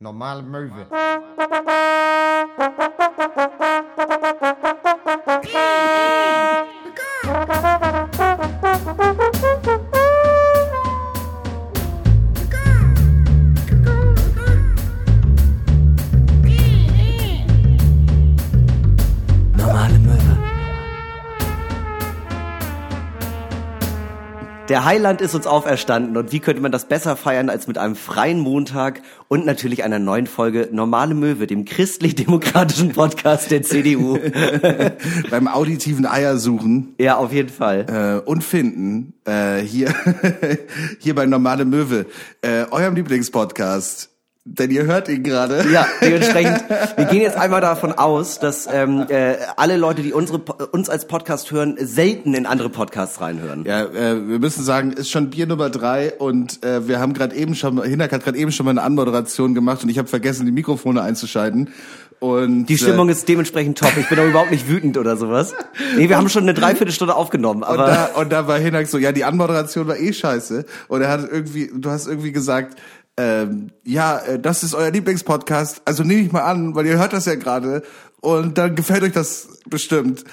Normale Möwe. Der Heiland ist uns auferstanden und wie könnte man das besser feiern als mit einem freien Montag und natürlich einer neuen Folge Normale Möwe, dem christlich-demokratischen Podcast der CDU. beim auditiven Eiersuchen ja, auf jeden Fall. äh, und Finden äh, hier hier bei Normale Möwe, äh, eurem Lieblingspodcast. Denn ihr hört ihn gerade. Ja, dementsprechend, wir gehen jetzt einmal davon aus, dass ähm, äh, alle Leute, die unsere, uns als Podcast hören, selten in andere Podcasts reinhören. Ja, äh, wir müssen sagen, ist schon Bier Nummer drei und äh, wir haben gerade eben schon, Hinak hat gerade eben schon mal eine Anmoderation gemacht und ich habe vergessen, die Mikrofone einzuschalten. Und Die Stimmung ist dementsprechend top. Ich bin auch überhaupt nicht wütend oder sowas. Nee, wir haben schon eine Dreiviertelstunde aufgenommen, Und aber da, und da war Hinak so, ja, die Anmoderation war eh scheiße. Und er hat irgendwie, du hast irgendwie gesagt, ähm, ja, äh, das ist euer Lieblingspodcast, also nehme ich mal an, weil ihr hört das ja gerade und dann gefällt euch das bestimmt.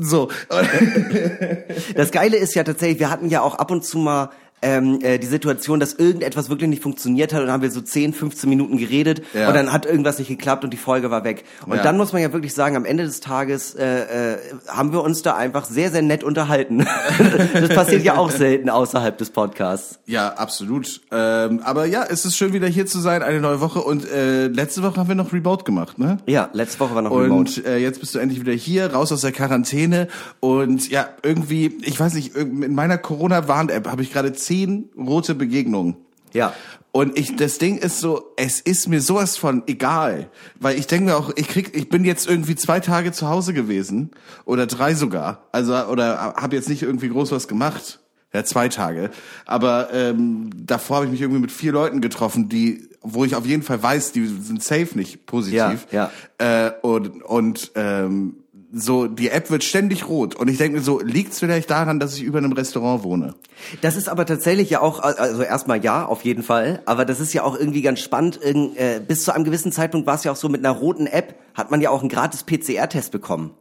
So. das Geile ist ja tatsächlich, wir hatten ja auch ab und zu mal ähm, äh, die Situation, dass irgendetwas wirklich nicht funktioniert hat und dann haben wir so 10, 15 Minuten geredet Ja. und dann hat irgendwas nicht geklappt und die Folge war weg. Und Ja. dann muss man ja wirklich sagen, am Ende des Tages äh, äh, haben wir uns da einfach sehr, sehr nett unterhalten. das passiert ja auch selten außerhalb des Podcasts. Ja, absolut. Ähm, aber ja, es ist schön wieder hier zu sein, eine neue Woche. Und äh, letzte Woche haben wir noch Remote gemacht, ne? Ja, letzte Woche war noch Remote. Und äh, jetzt bist du endlich wieder hier, raus aus der Quarantäne. Und ja, irgendwie, ich weiß nicht, in meiner Corona-Warn-App habe ich gerade zehn rote Begegnungen. Ja. Und ich, das Ding ist so, es ist mir sowas von egal, weil ich denke mir auch, ich krieg, ich bin jetzt irgendwie zwei Tage zu Hause gewesen. Oder drei sogar, also oder habe jetzt nicht irgendwie groß was gemacht, ja zwei Tage, aber ähm, davor habe ich mich irgendwie mit vier Leuten getroffen, die, wo ich auf jeden Fall weiß, die sind safe nicht positiv, Ja, Äh, und und ähm, so die App wird ständig rot und ich denke mir so, liegt's vielleicht daran, dass ich über einem Restaurant wohne? Das ist aber tatsächlich ja auch, also erstmal ja, auf jeden Fall, aber das ist ja auch irgendwie ganz spannend. Äh, Bis zu einem gewissen Zeitpunkt war es ja auch so, mit einer roten App hat man ja auch einen gratis PCR-Test bekommen.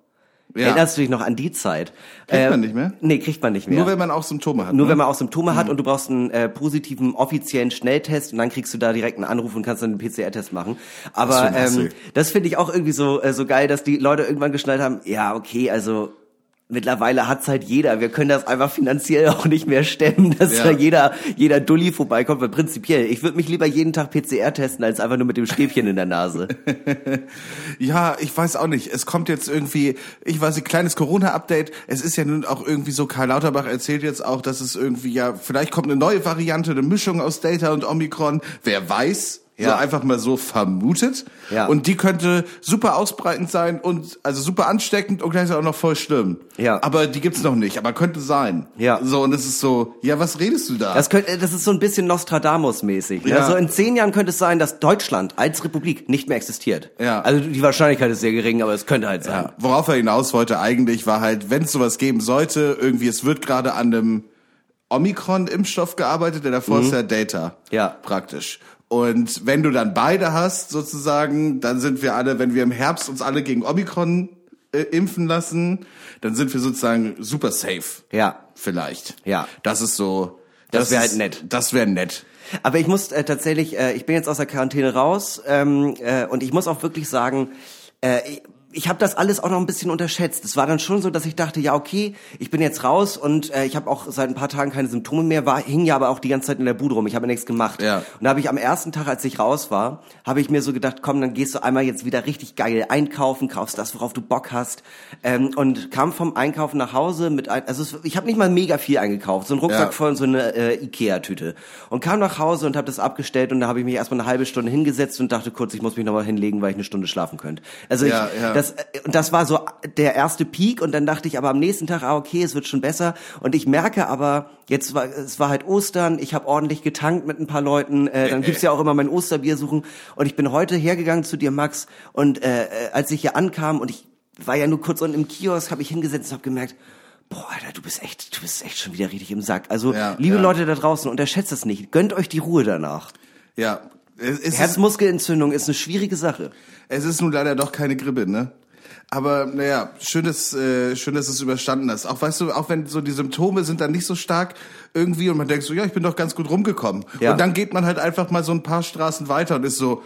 Ja. Erinnerst du dich noch an die Zeit? Kriegt man nicht mehr? Nee, kriegt man nicht mehr. Nur wenn man auch Symptome hat. Nur ne? wenn man auch Symptome hat und du brauchst einen äh, positiven offiziellen Schnelltest und dann kriegst du da direkt einen Anruf und kannst dann einen PCR-Test machen. Aber Das ähm, das finde ich auch irgendwie so äh, so geil, dass die Leute irgendwann geschnallt haben. Ja, okay, also mittlerweile hat's halt jeder. Wir können das einfach finanziell auch nicht mehr stemmen, dass Ja. da jeder jeder Dulli vorbeikommt. Weil prinzipiell, ich würde mich lieber jeden Tag PCR testen als einfach nur mit dem Stäbchen in der Nase. Ja, ich weiß auch nicht. Es kommt jetzt irgendwie, ich weiß nicht, kleines Corona-Update. Es ist ja nun auch irgendwie so, Karl Lauterbach erzählt jetzt auch, dass es irgendwie ja, vielleicht kommt eine neue Variante, eine Mischung aus Delta und Omikron. Wer weiß? So Ja. einfach mal so vermutet. Ja. Und die könnte super ausbreitend sein und also super ansteckend und gleichzeitig auch noch voll schlimm. Ja. Aber die gibt's noch nicht, aber könnte sein. Ja. So, und es ist so, ja, was redest du da? Das, könnte, das ist so ein bisschen Nostradamus-mäßig. Ne? Ja. So in zehn Jahren könnte es sein, dass Deutschland als Republik nicht mehr existiert. Ja. Also die Wahrscheinlichkeit ist sehr gering, aber es könnte halt sein. Ja, worauf er hinaus wollte eigentlich, war halt, wenn es sowas geben sollte, irgendwie, es wird gerade an einem Omikron-Impfstoff gearbeitet, der davor ist ja Data. Ja. Praktisch. Und wenn du dann beide hast, sozusagen, dann sind wir alle, wenn wir im Herbst uns alle gegen Omikron äh, impfen lassen, dann sind wir sozusagen super safe. Ja. Vielleicht. Ja. Das ist so. Das wär ist- halt nett. Das wäre nett. Aber ich muss äh, tatsächlich, äh, ich bin jetzt aus der Quarantäne raus ähm, äh, und ich muss auch wirklich sagen, äh, ich, ich habe das alles auch noch ein bisschen unterschätzt. Es war dann schon so, dass ich dachte, ja okay, ich bin jetzt raus und äh, ich habe auch seit ein paar Tagen keine Symptome mehr, war, hing ja aber auch die ganze Zeit in der Bude rum. Ich habe nichts gemacht. Ja. Und da habe ich am ersten Tag, als ich raus war, habe ich mir so gedacht, komm, dann gehst du einmal jetzt wieder richtig geil einkaufen, kaufst das, worauf du Bock hast. Ähm, und kam vom Einkaufen nach Hause mit, ein, also es, ich habe nicht mal mega viel eingekauft, so ein Rucksack Ja. voll und so eine äh, Ikea-Tüte. Und kam nach Hause und habe das abgestellt und da habe ich mich erstmal eine halbe Stunde hingesetzt und dachte kurz, ich muss mich nochmal hinlegen, weil ich eine Stunde schlafen könnte. Also ich, Ja, ja. Das, äh, und das war so der erste Peak und dann dachte ich aber am nächsten Tag, ah okay, es wird schon besser. Und ich merke aber, jetzt war es war halt Ostern, ich habe ordentlich getankt mit ein paar Leuten, äh, dann gibt's ja auch immer mein Osterbier suchen und ich bin heute hergegangen zu dir, Max, und äh, äh, als ich hier ankam und ich war ja nur kurz unten im Kiosk, habe ich hingesetzt und habe gemerkt, boah, Alter, du bist echt, du bist echt schon wieder richtig im Sack. Also, Ja, liebe ja. Leute da draußen, unterschätzt das nicht. Gönnt euch die Ruhe danach. Ja, Herzmuskelentzündung ist eine schwierige Sache. es ist nun leider doch keine Grippe, ne? Aber naja, schön, dass, äh, schön, dass es überstanden hast. Auch weißt du, auch wenn so die Symptome sind dann nicht so stark irgendwie und man denkt so, ja, ich bin doch ganz gut rumgekommen. Ja. Und dann geht man halt einfach mal so ein paar Straßen weiter und ist so,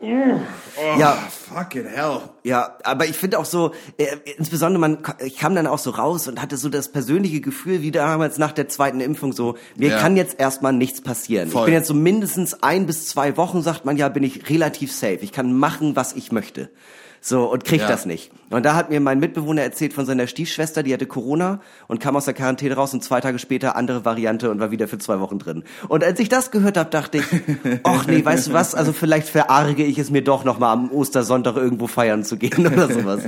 oh, Ja. fucking hell. Ja, aber ich finde auch so, äh, insbesondere man, ich kam dann auch so raus und hatte so das persönliche Gefühl, wie damals nach der zweiten Impfung so, mir Ja. kann jetzt erstmal nichts passieren. Voll. Ich bin jetzt so mindestens ein bis zwei Wochen, sagt man ja, bin ich relativ safe. Ich kann machen, was ich möchte. So, und krieg Ja. das nicht. Und da hat mir mein Mitbewohner erzählt von seiner Stiefschwester, die hatte Corona und kam aus der Quarantäne raus und zwei Tage später andere Variante und war wieder für zwei Wochen drin. Und als ich das gehört habe, dachte ich, ach nee, weißt du was, also vielleicht verarge ich es mir doch noch mal am Ostersonntag irgendwo feiern zu gehen oder sowas.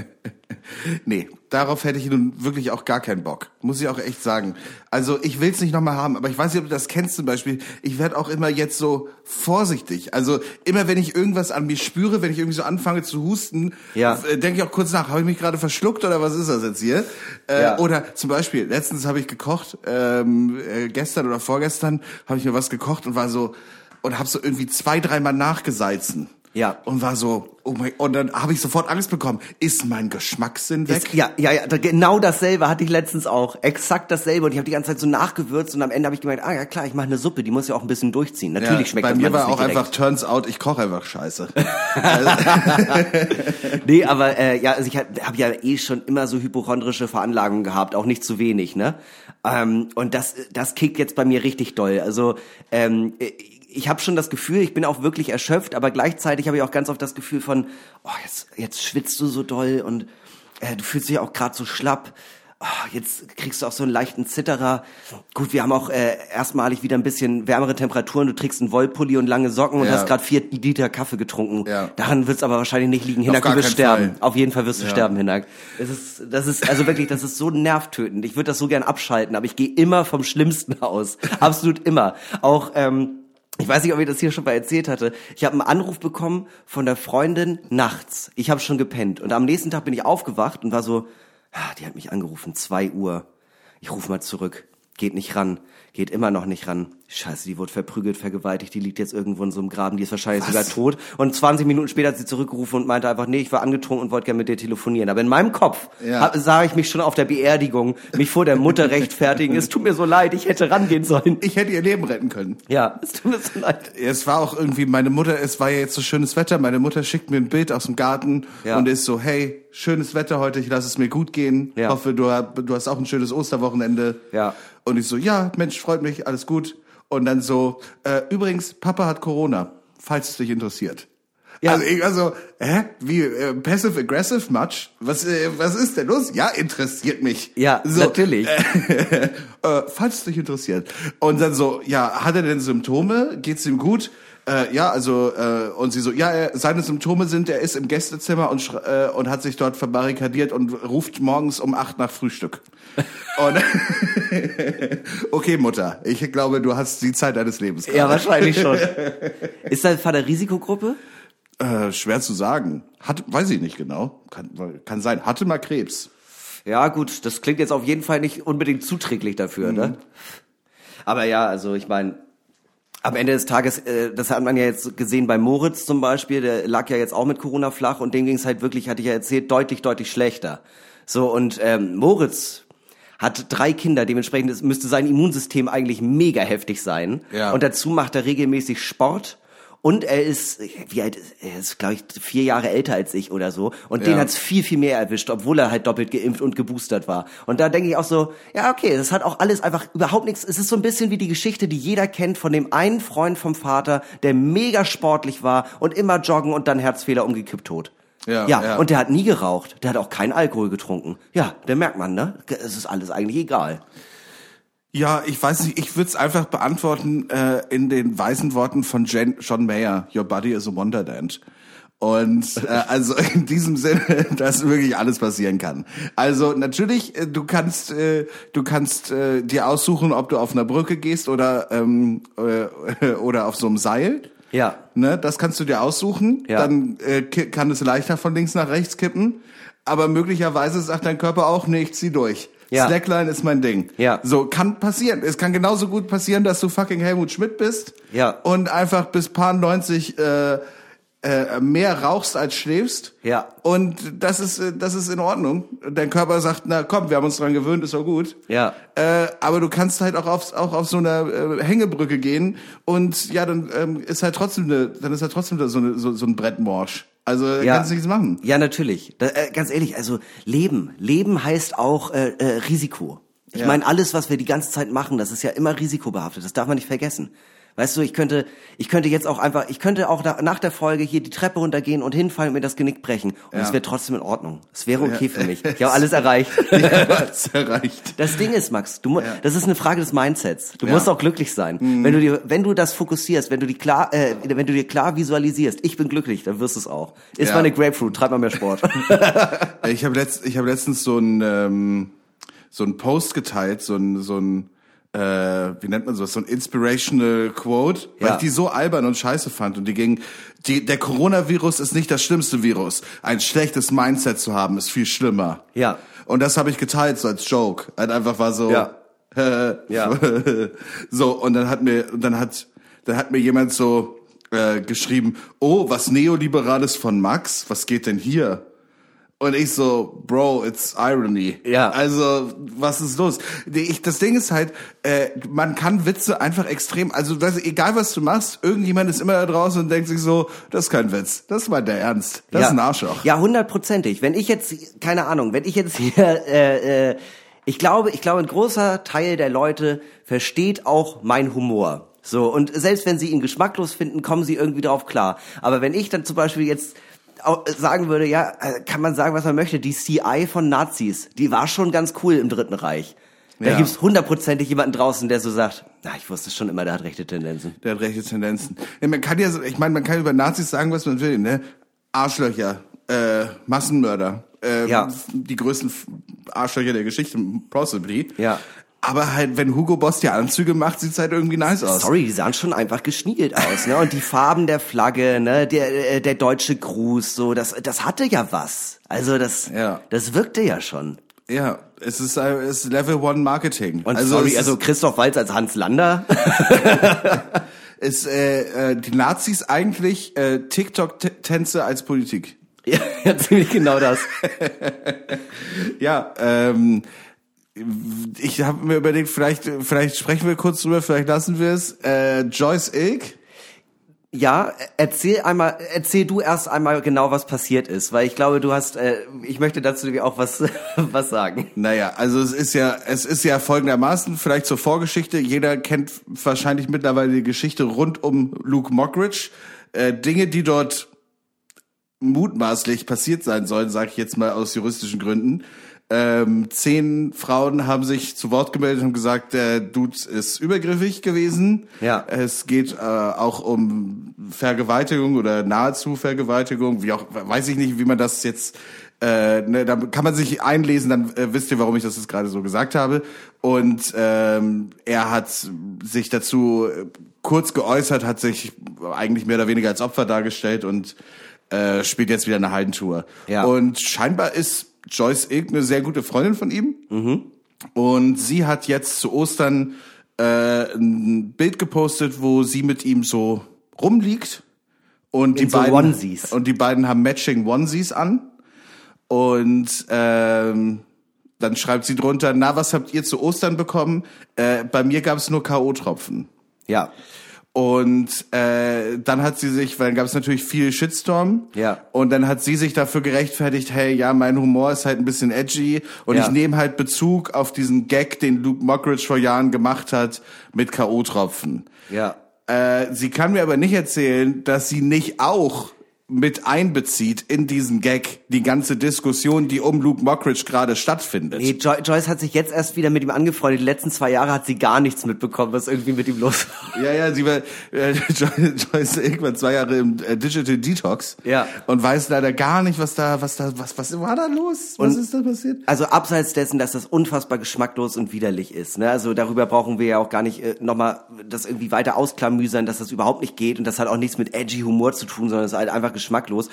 Nee, darauf hätte ich nun wirklich auch gar keinen Bock. Muss ich auch echt sagen. Also ich will's nicht nochmal haben, aber ich weiß nicht, ob du das kennst zum Beispiel. Ich werde auch immer jetzt so vorsichtig. Also immer wenn ich irgendwas an mir spüre, wenn ich irgendwie so anfange zu husten, Ja. äh, denke ich auch kurz nach, habe ich mich gerade verschluckt oder was ist das jetzt hier? Äh, Ja. Oder zum Beispiel, letztens habe ich gekocht, ähm, äh, gestern oder vorgestern habe ich mir was gekocht und war so, und habe so irgendwie zwei, dreimal nachgesalzen. Ja. Und war so, oh mein, und dann habe ich sofort Angst bekommen. Ist mein Geschmackssinn weg? Ist, ja, ja, ja, genau dasselbe hatte ich letztens auch. Exakt dasselbe. Und ich habe die ganze Zeit so nachgewürzt und am Ende habe ich gemerkt, ah ja klar, ich mache eine Suppe, die muss ja auch ein bisschen durchziehen. Natürlich schmeckt Bei das mir manches war auch nicht einfach direkt. turns out, ich koche einfach scheiße. Nee, aber äh, ja, also ich habe hab ja eh schon immer so hypochondrische Veranlagungen gehabt, auch nicht zu wenig, ne? Ähm, und das, das kickt jetzt bei mir richtig doll. Also ähm, ich habe schon das Gefühl, ich bin auch wirklich erschöpft, aber gleichzeitig habe ich auch ganz oft das Gefühl von, oh, jetzt, jetzt schwitzt du so doll und äh, du fühlst dich auch gerade so schlapp. Oh, jetzt kriegst du auch so einen leichten Zitterer. Gut, wir haben auch äh, erstmalig wieder ein bisschen wärmere Temperaturen. Du trägst einen Wollpulli und lange Socken und Ja. hast gerade vier Liter Kaffee getrunken. Ja. Daran wird's aber wahrscheinlich nicht liegen. Hinak, du wirst sterben. Fall. Auf jeden Fall wirst du Ja. sterben, Hinak. Es ist, das ist, also wirklich, das ist so nervtötend. Ich würde das so gern abschalten, aber ich gehe immer vom Schlimmsten aus. Absolut immer. Auch, ähm, ich weiß nicht, ob ich das hier schon mal erzählt hatte. Ich habe einen Anruf bekommen von der Freundin nachts. Ich habe schon gepennt. Und am nächsten Tag bin ich aufgewacht und war so, ah, die hat mich angerufen, zwei Uhr. Ich rufe mal zurück. Geht nicht ran. Geht immer noch nicht ran. Scheiße, die wurde verprügelt, vergewaltigt, die liegt jetzt irgendwo in so einem Graben, die ist wahrscheinlich sogar tot. Und 20 Minuten später hat sie zurückgerufen und meinte einfach, nee, ich war angetrunken und wollte gerne mit dir telefonieren. Aber in meinem Kopf Ja. sah ich mich schon auf der Beerdigung, mich vor der Mutter rechtfertigen. Es tut mir so leid, ich hätte rangehen sollen. Ich hätte ihr Leben retten können. Ja, es tut mir so leid. Es war auch irgendwie, meine Mutter, es war ja jetzt so schönes Wetter, meine Mutter schickt mir ein Bild aus dem Garten Ja. und ist so, hey, schönes Wetter heute, ich lasse es mir gut gehen. Ja. Hoffe, du, du hast auch ein schönes Osterwochenende. Ja. Und ich so, ja, Mensch, freut mich, alles gut. Und dann so, äh, übrigens, Papa hat Corona, falls es dich interessiert. Ja. Also, ich, also, hä? Wie, äh, passive-aggressive much? Was, äh, was ist denn los? Ja, interessiert mich. Ja, natürlich. äh, falls es dich interessiert. Und dann so, ja, hat er denn Symptome? Geht's ihm gut? Äh, ja, also, äh, und sie so, ja, er, seine Symptome sind, er ist im Gästezimmer und, äh, und hat sich dort verbarrikadiert und ruft morgens um acht nach Frühstück. Okay, Mutter, ich glaube, du hast die Zeit deines Lebens. Ja, wahrscheinlich schon. Ist dein Vater Risikogruppe? Äh, schwer zu sagen. Hat, weiß ich nicht genau. Kann, kann sein. Hatte mal Krebs. Ja, gut, das klingt jetzt auf jeden Fall nicht unbedingt zuträglich dafür, ne? Aber ja, also ich meine, am Ende des Tages, äh, das hat man ja jetzt gesehen bei Moritz zum Beispiel, der lag ja jetzt auch mit Corona flach und dem ging es halt wirklich, hatte ich ja erzählt, deutlich, deutlich schlechter. So, und ähm, Moritz hat drei Kinder, dementsprechend müsste sein Immunsystem eigentlich mega heftig sein. Ja. Und dazu macht er regelmäßig Sport. Und er ist, wie alt ist er? ist, glaube ich, vier Jahre älter als ich oder so. Und den Ja. hat's viel, viel mehr erwischt, obwohl er halt doppelt geimpft und geboostert war. Und da denke ich auch so, ja, okay, das hat auch alles einfach überhaupt nichts. Es ist so ein bisschen wie die Geschichte, die jeder kennt von dem einen Freund vom Vater, der mega sportlich war und immer joggen und dann Herzfehler umgekippt tot. Ja, ja, ja. und der hat nie geraucht. Der hat auch keinen Alkohol getrunken. Ja, der merkt man, ne? Es ist alles eigentlich egal. Ja, ich weiß nicht, ich würde es einfach beantworten äh, in den weisen Worten von Jen, John Mayer, Your body is a wonderland. Und äh, also in diesem Sinne, dass wirklich alles passieren kann. Also natürlich, äh, du kannst, äh, du kannst äh, dir aussuchen, ob du auf einer Brücke gehst oder ähm, äh, oder auf so einem Seil. Ja. Ne, das kannst du dir aussuchen. Ja. Dann äh, kann es leichter von links nach rechts kippen. Aber möglicherweise sagt dein Körper auch, nee, ich zieh durch. Ja. Slackline ist mein Ding. Ja. So, kann passieren. Es kann genauso gut passieren, dass du fucking Helmut Schmidt bist. Ja. Und einfach bis paar 90 äh, äh, mehr rauchst als schläfst. Ja. Und das ist, äh, das ist in Ordnung. Dein Körper sagt, na komm, wir haben uns dran gewöhnt, ist doch gut. Ja. Äh, aber du kannst halt auch auf, auch auf so einer äh, Hängebrücke gehen und ja, dann ähm, ist halt trotzdem eine, dann ist halt trotzdem so, eine, so, so ein Brettmorsch. Also Ja. kannst du nichts machen. Ja, natürlich. Da, äh, ganz ehrlich, also Leben. Leben heißt auch äh, äh, Risiko. Ich Ja. meine, alles, was wir die ganze Zeit machen, das ist ja immer risikobehaftet. Das darf man nicht vergessen. Weißt du, ich könnte, ich könnte jetzt auch einfach, ich könnte auch da, nach der Folge hier die Treppe runtergehen und hinfallen und mir das Genick brechen. Und Ja. es wäre trotzdem in Ordnung. Es wäre okay für mich. Ich habe alles erreicht. Ja, was erreicht. Das Ding ist, Max, du, das ist eine Frage des Mindsets. Du Ja. musst auch glücklich sein. Wenn du dir, wenn du das fokussierst, wenn du die klar, äh, wenn du dir klar visualisierst, ich bin glücklich, dann wirst du es auch. Ist Ja. mal eine Grapefruit, treib mal mehr Sport. Ich habe letzt, ich hab letztens so ein ähm, so ein Post geteilt, so ein so ein äh, wie nennt man sowas, so ein inspirational Quote, weil Ja. ich die so albern und scheiße fand und die ging, die, der Coronavirus ist nicht das schlimmste Virus. Ein schlechtes Mindset zu haben ist viel schlimmer. Ja. Und das habe ich geteilt so als Joke. Halt einfach war so, Ja. äh, Ja. so und dann hat mir, und dann hat, dann hat mir jemand so äh, geschrieben, oh, was Neoliberales von Max, was geht denn hier? Und ich so, Bro, it's irony. Ja. Also, was ist los? Ich, das Ding ist halt, äh, man kann Witze einfach extrem, also das, egal was du machst, irgendjemand ist immer da draußen und denkt sich so, das ist kein Witz, das war der Ernst, das ja. ist ein Arschloch. Ja, hundertprozentig. Wenn ich jetzt, keine Ahnung, wenn ich jetzt hier, äh, äh, ich glaube, ich glaube, ein großer Teil der Leute versteht auch mein Humor. So, und selbst wenn sie ihn geschmacklos finden, kommen sie irgendwie drauf klar. Aber wenn ich dann zum Beispiel jetzt sagen würde, ja, äh, kann man sagen, was man möchte, die CI von Nazis, die war schon ganz cool im Dritten Reich. Da Ja. gibt's hundertprozentig jemanden draußen, der so sagt, na, ich wusste schon immer, der hat rechte Tendenzen. Der hat rechte Tendenzen. Ja, man kann ja, so- ich meine, man kann über Nazis sagen, was man will, ne? Arschlöcher, äh, Massenmörder, äh, Ja. die größten Arschlöcher der Geschichte, possibly. Ja. Aber halt, wenn Hugo Boss die Anzüge macht, sieht's halt irgendwie nice aus. Sorry, die sahen schon einfach geschniegelt aus, ne? Und die Farben der Flagge, ne? Der, äh, der deutsche Gruß, so, das, das hatte ja was. Also das, Ja. das wirkte ja schon. Ja, es ist, äh, es ist Level One Marketing. Und also sorry, also ist, Christoph Walz als Hans Lander. ist, äh, äh, die Nazis eigentlich äh, TikTok-Tänze als Politik. ja, ja, ziemlich genau das. Ja, ähm, ich habe mir überlegt, vielleicht, vielleicht sprechen wir kurz drüber, vielleicht lassen wir es. Äh, Joyce Ilk. Ja, erzähl einmal, erzähl du erst einmal genau, was passiert ist, weil ich glaube, du hast, äh, ich möchte dazu auch was, was sagen. Naja, also es ist ja, es ist ja folgendermaßen, vielleicht zur Vorgeschichte. Jeder kennt wahrscheinlich mittlerweile die Geschichte rund um Luke Mockridge. Äh, Dinge, die dort mutmaßlich passiert sein sollen, sage ich jetzt mal aus juristischen Gründen. Ähm, zehn Frauen haben sich zu Wort gemeldet und gesagt, der Dude ist übergriffig gewesen. Ja. Es geht äh, auch um Vergewaltigung oder nahezu Vergewaltigung, wie auch, weiß ich nicht, wie man das jetzt, äh, ne, da kann man sich einlesen, dann äh, wisst ihr, warum ich das jetzt gerade so gesagt habe. Und ähm, er hat sich dazu äh, kurz geäußert, hat sich eigentlich mehr oder weniger als Opfer dargestellt und äh, spielt jetzt wieder eine Haldentour. Ja. Und scheinbar ist Joyce Ilk eine sehr gute Freundin von ihm. Und sie hat jetzt zu Ostern äh, ein Bild gepostet, wo sie mit ihm so rumliegt. Und die so beiden Onesies. und die beiden haben matching Onesies an. Und ähm, dann schreibt sie drunter: Na, was habt ihr zu Ostern bekommen? Äh, bei mir gab es nur KO-Tropfen. Ja. Und äh, dann hat sie sich, weil dann gab es natürlich viel Shitstorm. Ja. Und dann hat sie sich dafür gerechtfertigt, hey, ja, mein Humor ist halt ein bisschen edgy und Ja. ich nehme halt Bezug auf diesen Gag, den Luke Mockridge vor Jahren gemacht hat mit K.O.-Tropfen. Ja. Äh, sie kann mir aber nicht erzählen, dass sie nicht auch mit einbezieht in diesen Gag die ganze Diskussion, die um Luke Mockridge gerade stattfindet. Nee, Jo Joyce hat sich jetzt erst wieder mit ihm angefreundet. Die letzten zwei Jahre hat sie gar nichts mitbekommen, was irgendwie mit ihm los war. Ja, ja, sie war äh, Jo- Joyce irgendwann zwei Jahre im äh, Digital Detox Ja. und weiß leider gar nicht, was da, was da, was, was war da los? Was Und- ist da passiert? Also abseits dessen, dass das unfassbar geschmacklos und widerlich ist. Ne? Also darüber brauchen wir ja auch gar nicht äh, nochmal das irgendwie weiter ausklamüsern, dass das überhaupt nicht geht und das hat auch nichts mit edgy Humor zu tun, sondern es ist halt einfach geschmacklos.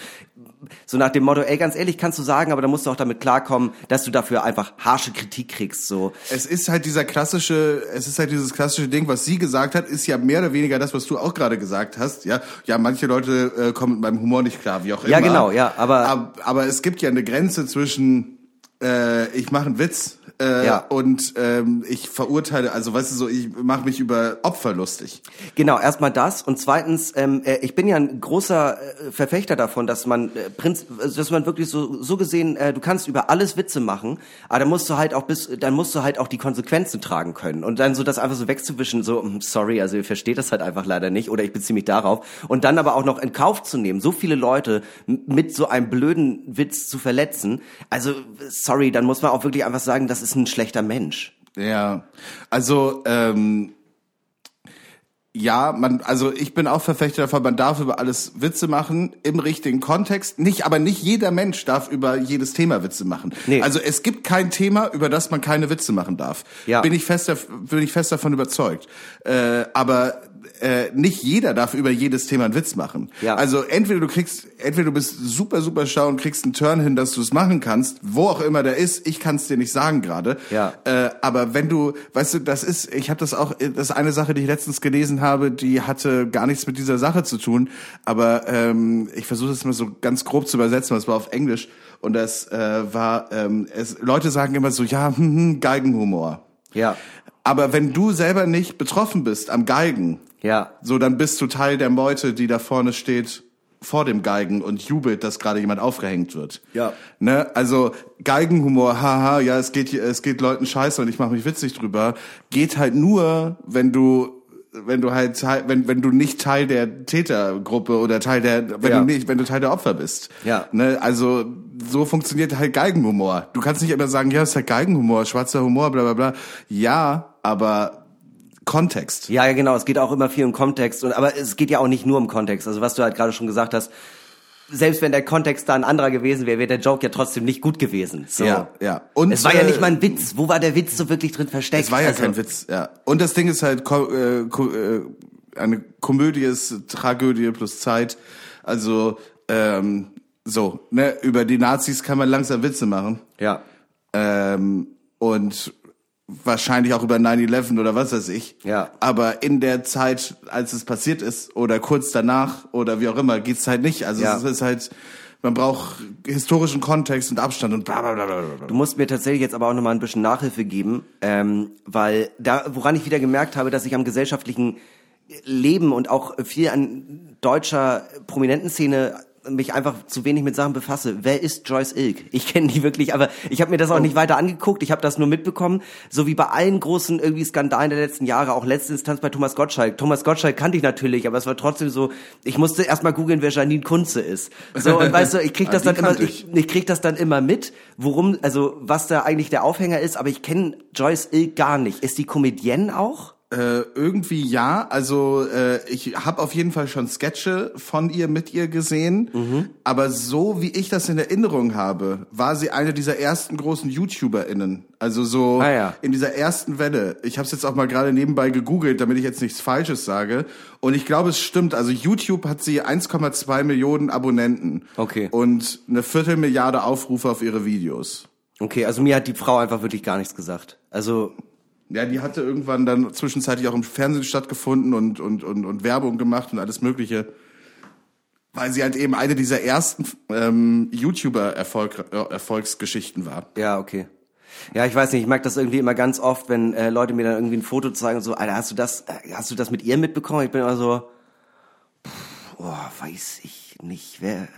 So nach dem Motto, ey, ganz ehrlich, kannst du sagen, aber da musst du auch damit klarkommen, dass du dafür einfach harsche Kritik kriegst, so. Es ist halt dieser klassische, es ist halt dieses klassische Ding, was sie gesagt hat, ist ja mehr oder weniger das, was du auch gerade gesagt hast, ja. Ja, manche Leute äh, kommen mit meinem Humor nicht klar, wie auch immer. Ja, genau, ja, aber, aber, aber es gibt ja eine Grenze zwischen, äh, ich mache einen Witz äh, Ja. und ähm, ich verurteile, also weißt du so, ich mache mich über Opfer lustig. Genau, erstmal das und zweitens, ähm, äh, ich bin ja ein großer äh, Verfechter davon, dass man äh, Prinz, dass man wirklich so so gesehen, äh, du kannst über alles Witze machen, aber dann musst du halt auch bis, dann musst du halt auch die Konsequenzen tragen können und dann so das einfach so wegzuwischen, so hm, sorry, also ihr versteht das halt einfach leider nicht oder ich beziehe mich darauf und dann aber auch noch in Kauf zu nehmen, so viele Leute mit so einem blöden Witz zu verletzen, also sorry, dann muss man auch wirklich einfach sagen, das ist ein schlechter Mensch. Ja, also ähm, ja, man, also ich bin auch Verfechter davon, man darf über alles Witze machen im richtigen Kontext. Nicht, aber nicht jeder Mensch darf über jedes Thema Witze machen. Nee. Also es gibt kein Thema, über das man keine Witze machen darf. Ja. Bin ich fest, bin ich fest davon überzeugt. Äh, aber äh, nicht jeder darf über jedes Thema einen Witz machen. Ja. Also entweder du kriegst, entweder du bist super, super schlau und kriegst einen Turn hin, dass du es machen kannst, wo auch immer der ist. Ich kann es dir nicht sagen gerade. Ja. Äh, aber wenn du, weißt du, das ist, ich habe das auch, das ist eine Sache, die ich letztens gelesen habe, die hatte gar nichts mit dieser Sache zu tun. Aber ähm, ich versuche es mal so ganz grob zu übersetzen, weil es war auf Englisch und das äh, war, ähm, es, Leute sagen immer so, ja, hm, hm, Geigenhumor. Ja, Aber wenn du selber nicht betroffen bist am Geigen, ja, so dann bist du Teil der Meute, die da vorne steht vor dem Geigen und jubelt, dass gerade jemand aufgehängt wird. Ja. Ne? Also Geigenhumor, haha, ja, es geht es geht Leuten scheiße und ich mache mich witzig drüber, geht halt nur, wenn du wenn du halt wenn wenn du nicht Teil der Tätergruppe oder Teil der wenn Ja. du nicht wenn du Teil der Opfer bist. Ja. Ne? Also so funktioniert halt Geigenhumor. Du kannst nicht immer sagen, ja, es ist halt Geigenhumor, schwarzer Humor, bla bla bla. Ja, aber Kontext. Ja, ja, genau. Es geht auch immer viel um Kontext. Und, aber es geht ja auch nicht nur um Kontext. Also was du halt gerade schon gesagt hast, selbst wenn der Kontext da ein anderer gewesen wäre, wäre der Joke ja trotzdem nicht gut gewesen. So. Ja, ja. Und, es war ja äh, nicht mal ein Witz. Wo war der Witz so wirklich drin versteckt? Es war ja Also, kein Witz, ja. Und das Ding ist halt, ko äh, ko äh, eine Komödie ist Tragödie plus Zeit. Also, ähm, so, ne, über die Nazis kann man langsam Witze machen. Ja. Ähm, und wahrscheinlich auch über 9-11 oder was weiß ich. Ja. Aber in der Zeit, als es passiert ist, oder kurz danach, oder wie auch immer, geht's halt nicht. Also Ja. es ist halt, man braucht historischen Kontext und Abstand und bla bla bla bla. bla. Du musst mir tatsächlich jetzt aber auch nochmal ein bisschen Nachhilfe geben, ähm, weil da, woran ich wieder gemerkt habe, dass ich am gesellschaftlichen Leben und auch viel an deutscher Prominentenszene mich einfach zu wenig mit Sachen befasse. Wer ist Joyce Ilk? Ich kenne die wirklich, aber ich habe mir das auch nicht weiter angeguckt. Ich habe das nur mitbekommen, so wie bei allen großen irgendwie Skandalen der letzten Jahre, auch letzte Instanz bei Thomas Gottschalk. Thomas Gottschalk kannte ich natürlich, aber es war trotzdem so, ich musste erstmal googeln, wer Janine Kunze ist. So und weißt du, ich krieg Ah, das dann immer ich, ich krieg das dann immer mit, worum also was da eigentlich der Aufhänger ist, aber ich kenne Joyce Ilk gar nicht. Ist die Comedienne auch? Äh, irgendwie ja. Also äh, ich habe auf jeden Fall schon Sketche von ihr mit ihr gesehen. Mhm. Aber so wie ich das in Erinnerung habe, war sie eine dieser ersten großen YouTuberInnen. Also so Ah, ja. in dieser ersten Welle. Ich habe es jetzt auch mal gerade nebenbei gegoogelt, damit ich jetzt nichts Falsches sage. Und ich glaube, es stimmt. Also YouTube hat sie 1,2 Millionen Abonnenten. Okay. Und eine Viertelmilliarde Aufrufe auf ihre Videos. Okay, also mir hat die Frau einfach wirklich gar nichts gesagt. Also Ja, die hatte irgendwann dann zwischenzeitlich auch im Fernsehen stattgefunden und, und, und, und Werbung gemacht und alles Mögliche. Weil sie halt eben eine dieser ersten ähm, YouTuber-Erfolgsgeschichten war. Ja, okay. Ja, ich weiß nicht, ich mag das irgendwie immer ganz oft, wenn äh, Leute mir dann irgendwie ein Foto zeigen und so, Alter, hast du das, äh, hast du das mit ihr mitbekommen? Ich bin immer so, pff, oh, weiß ich nicht, wer,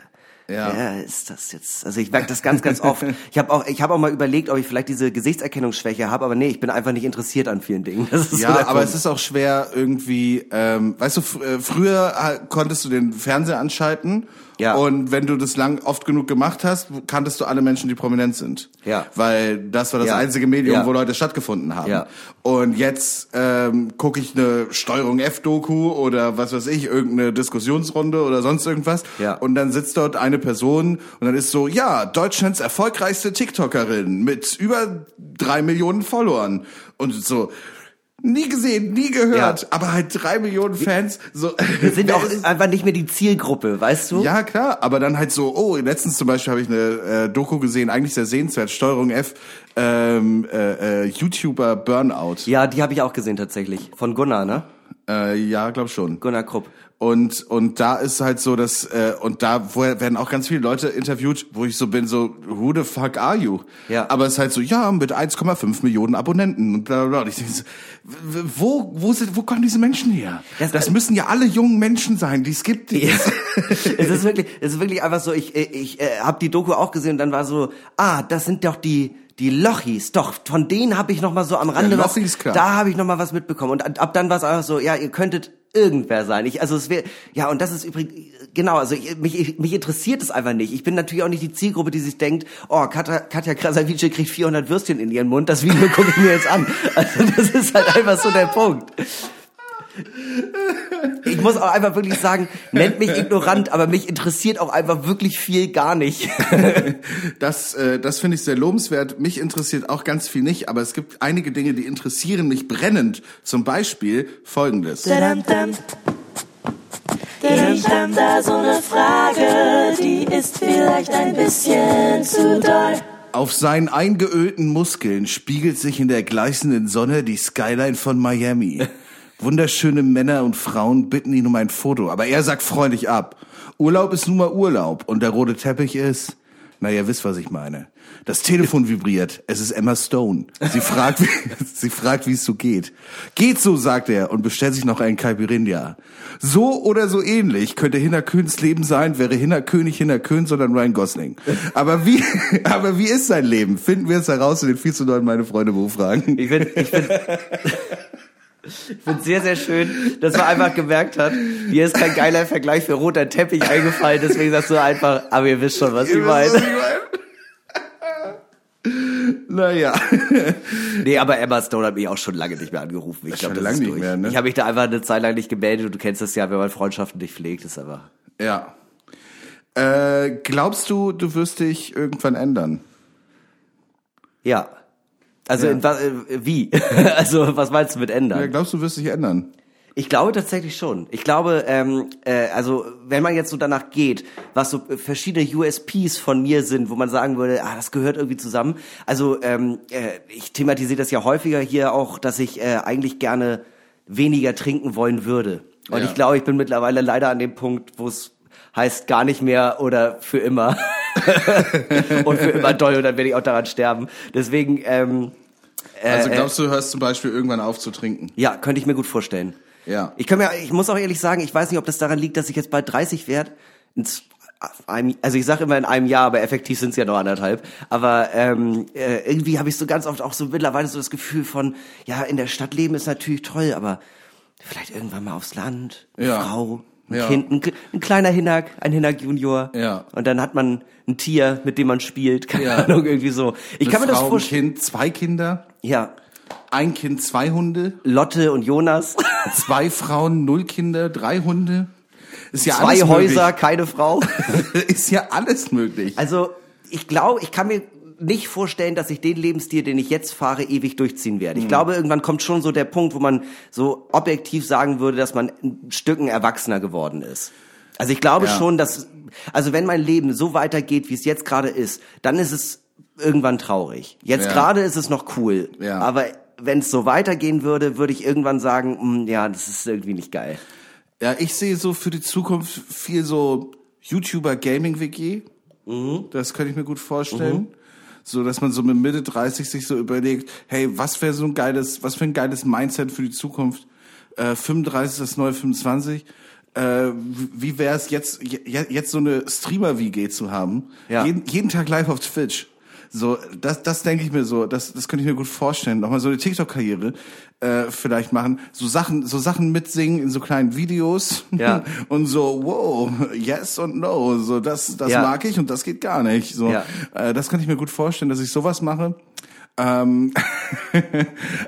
Ja. wer ist das jetzt? Also ich merke das ganz, ganz oft. Ich habe auch, ich habe auch mal überlegt, ob ich vielleicht diese Gesichtserkennungsschwäche habe, aber nee, ich bin einfach nicht interessiert an vielen Dingen. Das ist so Ja, der aber Punkt. es ist auch schwer irgendwie, ähm, weißt du, fr äh, früher konntest du den Fernseher anschalten Ja. und wenn du das lang oft genug gemacht hast, kanntest du alle Menschen, die prominent sind. Ja. Weil das war das Ja. einzige Medium, Ja. wo Leute stattgefunden haben. Ja. Und jetzt ähm, gucke ich eine Steuerung F-Doku oder was weiß ich, irgendeine Diskussionsrunde oder sonst irgendwas. Ja. Und dann sitzt dort eine Person und dann ist so, ja, Deutschlands erfolgreichste TikTokerin mit über drei Millionen Followern. Und so, Nie gesehen, nie gehört, ja. aber halt drei Millionen Fans. So, wir sind auch einfach nicht mehr die Zielgruppe, weißt du? Ja, klar, aber dann halt so, oh, letztens zum Beispiel habe ich eine äh, Doku gesehen, eigentlich sehr sehenswert, Steuerung F, ähm, äh, äh, YouTuber Burnout. Ja, die habe ich auch gesehen tatsächlich. Von Gunnar, ne? Äh, ja, glaub schon. Gunnar Krupp. Und und da ist halt so, dass äh, und da wo, werden auch ganz viele Leute interviewt, wo ich so bin, so who the fuck are you? Ja. Aber es ist halt so, ja, mit 1,5 Millionen Abonnenten und bla bla bla. Und ich denke so, wo wo sind wo kommen diese Menschen her? Das, das müssen ja alle jungen Menschen sein, die es gibt. Die ja. es ist wirklich, es ist wirklich einfach so. Ich ich, ich äh, habe die Doku auch gesehen und dann war so, ah, das sind doch die die Lochis, doch, von denen habe ich noch mal so am Rande ja, was, da habe ich noch mal was mitbekommen und ab dann war es einfach so, ja, ihr könntet irgendwer sein. Ich, also es wäre, ja, und das ist übrigens, genau, also ich, mich, mich interessiert es einfach nicht. Ich bin natürlich auch nicht die Zielgruppe, die sich denkt, oh, Katja, Katja Krasavice kriegt 400 Würstchen in ihren Mund, das Video gucke ich mir jetzt an. Also das ist halt einfach so der Punkt. Ich muss auch einfach wirklich sagen, nennt mich ignorant, aber mich interessiert auch einfach wirklich viel gar nicht. Das, äh, das finde ich sehr lobenswert. Mich interessiert auch ganz viel nicht, aber es gibt einige Dinge, die interessieren mich brennend. Zum Beispiel folgendes. Ich hab da so eine Frage, die ist vielleicht ein bisschen zu doll. Auf seinen eingeölten Muskeln spiegelt sich in der gleißenden Sonne die Skyline von Miami. Wunderschöne Männer und Frauen bitten ihn um ein Foto, aber er sagt freundlich ab. Urlaub ist nun mal Urlaub und der rote Teppich ist, na ihr wisst, was ich meine. Das Telefon vibriert. Es ist Emma Stone. Sie fragt, wie, sie fragt, wie es so geht. Geht so, sagt er und bestellt sich noch einen Caipirinha. So oder so ähnlich könnte Hinner Köhns Leben sein, wäre Hinner König Hinner Köhn, sondern Ryan Gosling. Aber wie, aber wie ist sein Leben? Finden wir es heraus in den viel zu neuen meine Freunde Buchfragen. Ich bin, ich bin ich finde sehr, sehr schön, dass man einfach gemerkt hat, mir ist kein geiler Vergleich für roter Teppich eingefallen, deswegen sagst du einfach, aber ihr wisst schon, was ihr ich meine. Naja. nee, aber Emma Stone hat mich auch schon lange nicht mehr angerufen. Ich glaube, das lange ist durch. Nicht mehr, ne? Ich habe mich da einfach eine Zeit lang nicht gemeldet und du kennst das ja, wenn man Freundschaften nicht pflegt, ist aber. Ja. Äh, glaubst du, du wirst dich irgendwann ändern? Ja. Also ja. in, äh, wie? also was meinst du mit ändern? Ja, glaubst du, wirst dich ändern? Ich glaube tatsächlich schon. Ich glaube, ähm, äh, also wenn man jetzt so danach geht, was so verschiedene USPs von mir sind, wo man sagen würde, ah, das gehört irgendwie zusammen. Also ähm, äh, ich thematisiere das ja häufiger hier auch, dass ich äh, eigentlich gerne weniger trinken wollen würde. Und ja. ich glaube, ich bin mittlerweile leider an dem Punkt, wo es heißt gar nicht mehr oder für immer. und für immer doll und dann werde ich auch daran sterben. Deswegen. Ähm, äh, also glaubst du, du hörst zum Beispiel irgendwann auf zu trinken? Ja, könnte ich mir gut vorstellen. Ja. Ich kann mir, ich muss auch ehrlich sagen, ich weiß nicht, ob das daran liegt, dass ich jetzt bald 30 werde. Also ich sage immer in einem Jahr, aber effektiv sind es ja noch anderthalb. Aber ähm, äh, irgendwie habe ich so ganz oft auch so mittlerweile so das Gefühl von, ja, in der Stadt leben ist natürlich toll, aber vielleicht irgendwann mal aufs Land, eine ja. Frau, ein ja. Kind, ein, ein, kleiner Hinak, ein Hinak Junior. Ja. Und dann hat man ein Tier, mit dem man spielt. Keine ja. Ahnung, irgendwie so. Ich Eine kann mir Frau, das vorstellen. Kind, zwei Kinder. Ja. Ein Kind, zwei Hunde. Lotte und Jonas. zwei Frauen, null Kinder, drei Hunde. Ist ja Zwei Häuser, möglich. keine Frau. ist ja alles möglich. Also ich glaube, ich kann mir nicht vorstellen, dass ich den Lebensstil, den ich jetzt fahre, ewig durchziehen werde. Ich mhm. glaube, irgendwann kommt schon so der Punkt, wo man so objektiv sagen würde, dass man ein Stücken erwachsener geworden ist. Also ich glaube ja. schon, dass, also wenn mein Leben so weitergeht, wie es jetzt gerade ist, dann ist es irgendwann traurig. Jetzt ja. gerade ist es noch cool. Ja. Aber wenn es so weitergehen würde, würde ich irgendwann sagen, mh, hm, ja, das ist irgendwie nicht geil. Ja, ich sehe so für die Zukunft viel so YouTuber Gaming WG. Mhm. Das könnte ich mir gut vorstellen. Mhm so dass man so mit Mitte 30 sich so überlegt, hey, was wäre so ein geiles, was für ein geiles Mindset für die Zukunft? Äh, 35 ist das neue 25. Äh, wie wäre es jetzt, jetzt so eine Streamer-WG zu haben? Ja. Jeden, jeden Tag live auf Twitch. So, das, das denke ich mir so, das, das könnte ich mir gut vorstellen. Nochmal so eine TikTok-Karriere äh, vielleicht machen. So Sachen, so Sachen mitsingen in so kleinen Videos ja. und so, wow, yes und no. So, das, das ja. mag ich und das geht gar nicht. So, ja. äh, das könnte ich mir gut vorstellen, dass ich sowas mache. Ähm,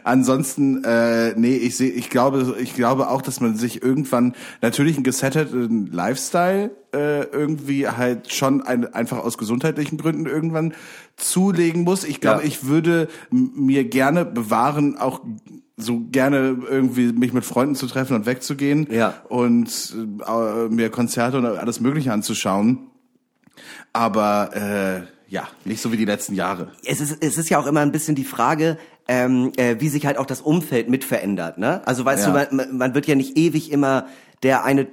ansonsten, äh, nee, ich sehe, ich glaube, ich glaube auch, dass man sich irgendwann natürlich einen gesetteten Lifestyle äh, irgendwie halt schon ein, einfach aus gesundheitlichen Gründen irgendwann zulegen muss. Ich glaube, Ja. ich würde mir gerne bewahren, auch so gerne irgendwie mich mit Freunden zu treffen und wegzugehen Ja. und äh, mir Konzerte und alles Mögliche anzuschauen. Aber äh, ja, nicht so wie die letzten Jahre. es ist, es ist ja auch immer ein bisschen die Frage, ähm, äh, wie sich halt auch das Umfeld mit verändert. Ne? Also weißt Ja. du, man, man wird ja nicht ewig immer der eine,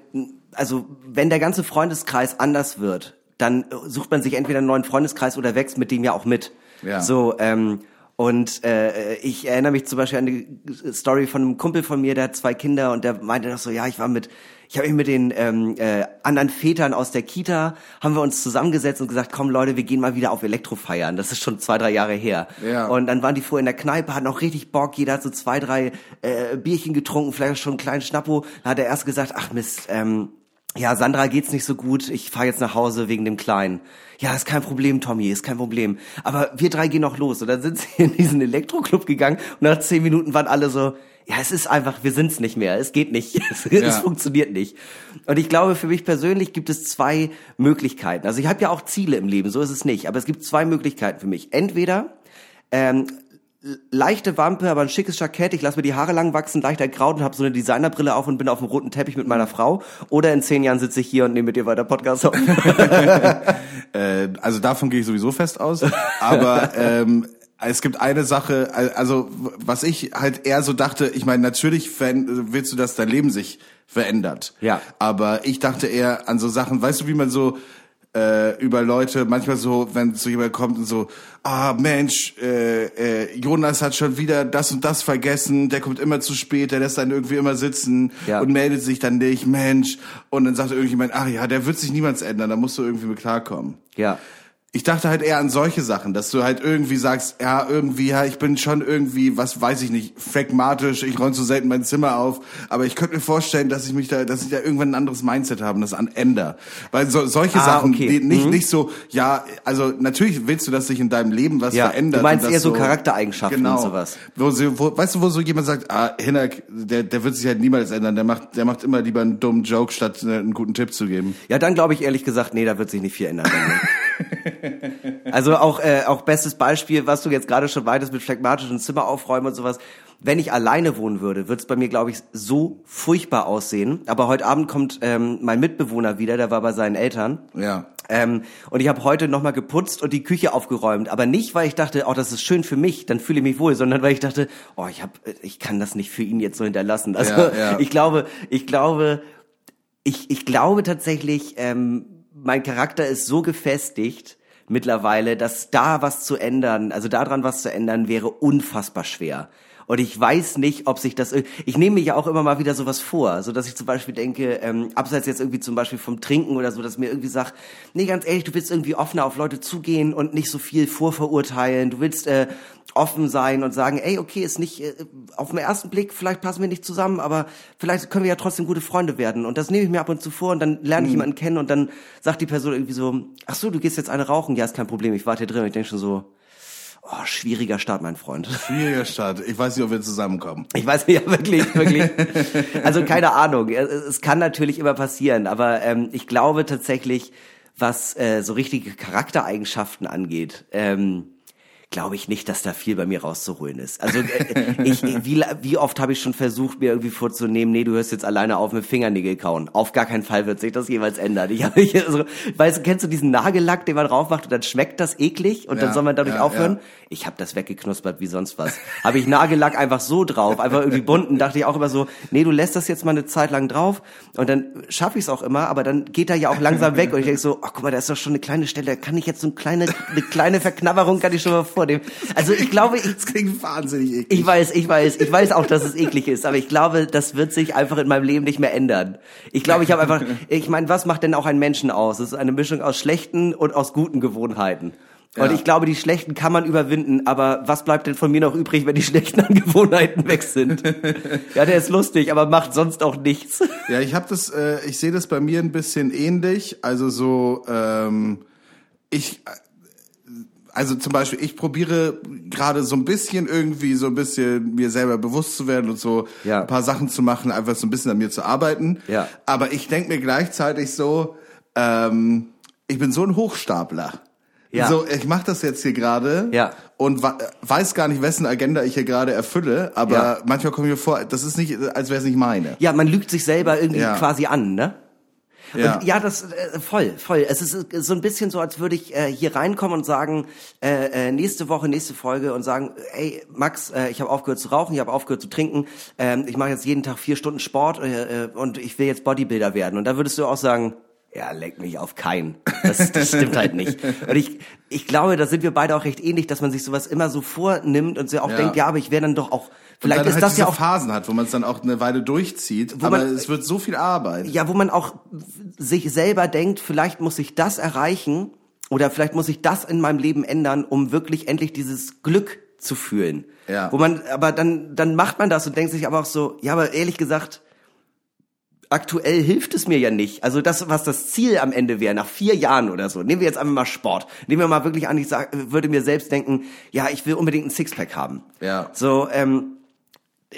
also wenn der ganze Freundeskreis anders wird, dann sucht man sich entweder einen neuen Freundeskreis oder wächst mit dem ja auch mit. Ja. So, ähm, und äh, ich erinnere mich zum Beispiel an eine Story von einem Kumpel von mir, der hat zwei Kinder und der meinte doch so, ja, ich war mit, ich habe mich mit den ähm, äh, anderen Vätern aus der Kita, haben wir uns zusammengesetzt und gesagt, komm Leute, wir gehen mal wieder auf Elektro feiern. Das ist schon zwei, drei Jahre her. Ja. Und dann waren die vorher in der Kneipe, hatten auch richtig Bock, jeder hat so zwei, drei äh, Bierchen getrunken, vielleicht schon einen kleinen Schnappo. Dann hat er erst gesagt, ach Mist, ähm, ja, Sandra geht's nicht so gut, ich fahre jetzt nach Hause wegen dem Kleinen. Ja, ist kein Problem, Tommy, ist kein Problem. Aber wir drei gehen noch los. Und dann sind sie in diesen Elektroclub gegangen und nach zehn Minuten waren alle so, ja, es ist einfach, wir sind's nicht mehr, es geht nicht, es, es funktioniert nicht. Und ich glaube, für mich persönlich gibt es zwei Möglichkeiten. Also ich habe ja auch Ziele im Leben, so ist es nicht. Aber es gibt zwei Möglichkeiten für mich. Entweder ähm, leichte Wampe, aber ein schickes Jackett, ich lasse mir die Haare lang wachsen, leicht ergraut und habe so eine Designerbrille auf und bin auf dem roten Teppich mit meiner Frau. Oder in zehn Jahren sitze ich hier und nehme mit dir weiter Podcast auf. Äh, also davon gehe ich sowieso fest aus. Aber ähm, es gibt eine Sache, also was ich halt eher so dachte, ich meine, natürlich willst du, dass dein Leben sich verändert. Ja. Aber ich dachte eher an so Sachen, weißt du, wie man so äh, über Leute, manchmal so, wenn so jemand kommt und so, ah Mensch, äh, äh, Jonas hat schon wieder das und das vergessen, der kommt immer zu spät, der lässt dann irgendwie immer sitzen Ja. und meldet sich dann nicht, Mensch. Und dann sagt irgendjemand, ach ja, der wird sich niemals ändern, da musst du irgendwie mit klarkommen. ja. Ich dachte halt eher an solche Sachen, dass du halt irgendwie sagst, ja, irgendwie, ja, ich bin schon irgendwie, was weiß ich nicht, phlegmatisch, ich räume so selten mein Zimmer auf, aber ich könnte mir vorstellen, dass ich mich da, dass ich da irgendwann ein anderes Mindset habe und das an ändere. Weil so, solche Ah, Sachen, okay. die nicht, Mhm. nicht so, ja, also natürlich willst du, dass sich in deinem Leben was Ja, verändert. du meinst eher so Charaktereigenschaften genau, und sowas. Wo, wo, weißt du, wo so jemand sagt, ah, Hinak, der, der wird sich halt niemals ändern, der macht, der macht immer lieber einen dummen Joke, statt einen guten Tipp zu geben. Ja, dann glaube ich ehrlich gesagt, nee, da wird sich nicht viel ändern. also auch, äh, auch bestes Beispiel, was du jetzt gerade schon weitest mit phlegmatischen Zimmer aufräumen und sowas. Wenn ich alleine wohnen würde, würde es bei mir, glaube ich, so furchtbar aussehen. Aber heute Abend kommt ähm, mein Mitbewohner wieder, der war bei seinen Eltern. Ja. Ähm, und ich habe heute nochmal geputzt und die Küche aufgeräumt. Aber nicht, weil ich dachte, oh, das ist schön für mich, dann fühle ich mich wohl, sondern weil ich dachte, oh, ich hab, ich kann das nicht für ihn jetzt so hinterlassen. Also Ja, ja. ich glaube, ich glaube, ich, ich glaube tatsächlich, ähm, mein Charakter ist so gefestigt mittlerweile, dass da was zu ändern, also daran was zu ändern, wäre unfassbar schwer. Und ich weiß nicht, ob sich das. Ich nehme mir ja auch immer mal wieder sowas vor, so dass ich zum Beispiel denke, ähm, abseits jetzt irgendwie zum Beispiel vom Trinken oder so, dass mir irgendwie sagt, nee, ganz ehrlich, du willst irgendwie offener auf Leute zugehen und nicht so viel vorverurteilen. Du willst äh, offen sein und sagen, ey, okay, ist nicht äh, auf den ersten Blick, vielleicht passen wir nicht zusammen, aber vielleicht können wir ja trotzdem gute Freunde werden. Und das nehme ich mir ab und zu vor und dann lerne ich jemanden kennen und dann sagt die Person irgendwie so, ach so, du gehst jetzt eine rauchen, ja, ist kein Problem, ich warte hier drin. Und ich denke schon so, oh, schwieriger Start, mein Freund. Schwieriger Start. Ich weiß nicht, ob wir zusammenkommen. Ich weiß nicht, ja, wirklich, wirklich. Also keine Ahnung. Es, es kann natürlich immer passieren, aber ähm, ich glaube tatsächlich, was äh, so richtige Charaktereigenschaften angeht, ähm, glaube ich nicht, dass da viel bei mir rauszuholen ist. Also äh, ich, wie, wie oft habe ich schon versucht, mir irgendwie vorzunehmen, nee, du hörst jetzt alleine auf mit Fingernägel kauen. Auf gar keinen Fall wird sich das jeweils ändern. Ich, hab- ich, also, weißt du, kennst du diesen Nagellack, den man drauf macht und dann schmeckt das eklig und Ja, dann soll man dadurch ja, aufhören? ja. Ich habe das weggeknuspert wie sonst was. Habe ich Nagellack einfach so drauf, einfach irgendwie bunten, dachte ich auch immer so, nee, du lässt das jetzt mal eine Zeit lang drauf und dann schaffe ich es auch immer, aber dann geht er ja auch langsam weg und ich denke so, ach guck mal, da ist doch schon eine kleine Stelle, da kann ich jetzt so eine kleine, eine kleine Verknabberung kann ich schon mal vornehmen. Also ich glaube, ich, Das klingt wahnsinnig eklig. ich weiß, ich weiß, ich weiß auch, dass es eklig ist, aber ich glaube, das wird sich einfach in meinem Leben nicht mehr ändern. Ich glaube, ich habe einfach, ich meine, was macht denn auch einen Menschen aus? Es ist eine Mischung aus schlechten und aus guten Gewohnheiten. Und Ja. ich glaube, die schlechten kann man überwinden, aber was bleibt denn von mir noch übrig, wenn die schlechten Angewohnheiten weg sind? ja, der ist lustig, aber macht sonst auch nichts. Ja, ich habe das, äh, ich sehe das bei mir ein bisschen ähnlich. Also so, ähm, ich, also zum Beispiel, ich probiere gerade so ein bisschen irgendwie so ein bisschen mir selber bewusst zu werden und so Ja. ein paar Sachen zu machen, einfach so ein bisschen an mir zu arbeiten. Ja. Aber ich denke mir gleichzeitig so, ähm, ich bin so ein Hochstapler. Ja. So, ich mache das jetzt hier gerade Ja. und weiß gar nicht, wessen Agenda ich hier gerade erfülle, aber Ja. manchmal kommt mir vor, das ist nicht, als wäre es nicht meine. Ja, man lügt sich selber irgendwie Ja. quasi an, ne? Ja. Und ja, das äh, voll, voll. Es ist äh, so ein bisschen so, als würde ich äh, hier reinkommen und sagen, äh, äh, nächste Woche, nächste Folge und sagen, ey Max, äh, ich habe aufgehört zu rauchen, ich habe aufgehört zu trinken, ähm, ich mache jetzt jeden Tag vier Stunden Sport äh, äh, und ich will jetzt Bodybuilder werden. Und da würdest du auch sagen, ja, leck mich auf keinen. Das, das stimmt halt nicht. Und ich, ich glaube, da sind wir beide auch recht ähnlich, dass man sich sowas immer so vornimmt und so auch Ja. denkt, ja, aber ich wäre dann doch auch, vielleicht ist halt das ja auch Phasen hat, wo man es dann auch eine Weile durchzieht, aber man- es wird so viel Arbeit. Ja, wo man auch sich selber denkt, vielleicht muss ich das erreichen oder vielleicht muss ich das in meinem Leben ändern, um wirklich endlich dieses Glück zu fühlen. Ja. Wo man, aber dann, dann macht man das und denkt sich aber auch so, ja, aber ehrlich gesagt, aktuell hilft es mir ja nicht. Also das, was das Ziel am Ende wäre, nach vier Jahren oder so, nehmen wir jetzt einfach mal Sport. Nehmen wir mal wirklich an, ich sag, würde mir selbst denken, ja, ich will unbedingt ein Sixpack haben. Ja. So, ähm,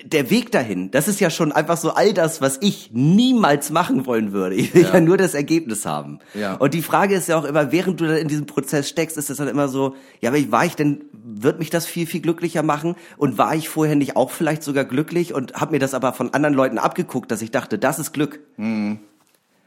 der Weg dahin, das ist ja schon einfach so all das, was ich niemals machen wollen würde. Ich will ja, Ja. nur das Ergebnis haben. Ja. Und die Frage ist ja auch immer, während du dann in diesem Prozess steckst, ist es dann immer so, ja, aber war ich denn, wird mich das viel, viel glücklicher machen? Und war ich vorher nicht auch vielleicht sogar glücklich und habe mir das aber von anderen Leuten abgeguckt, dass ich dachte, das ist Glück.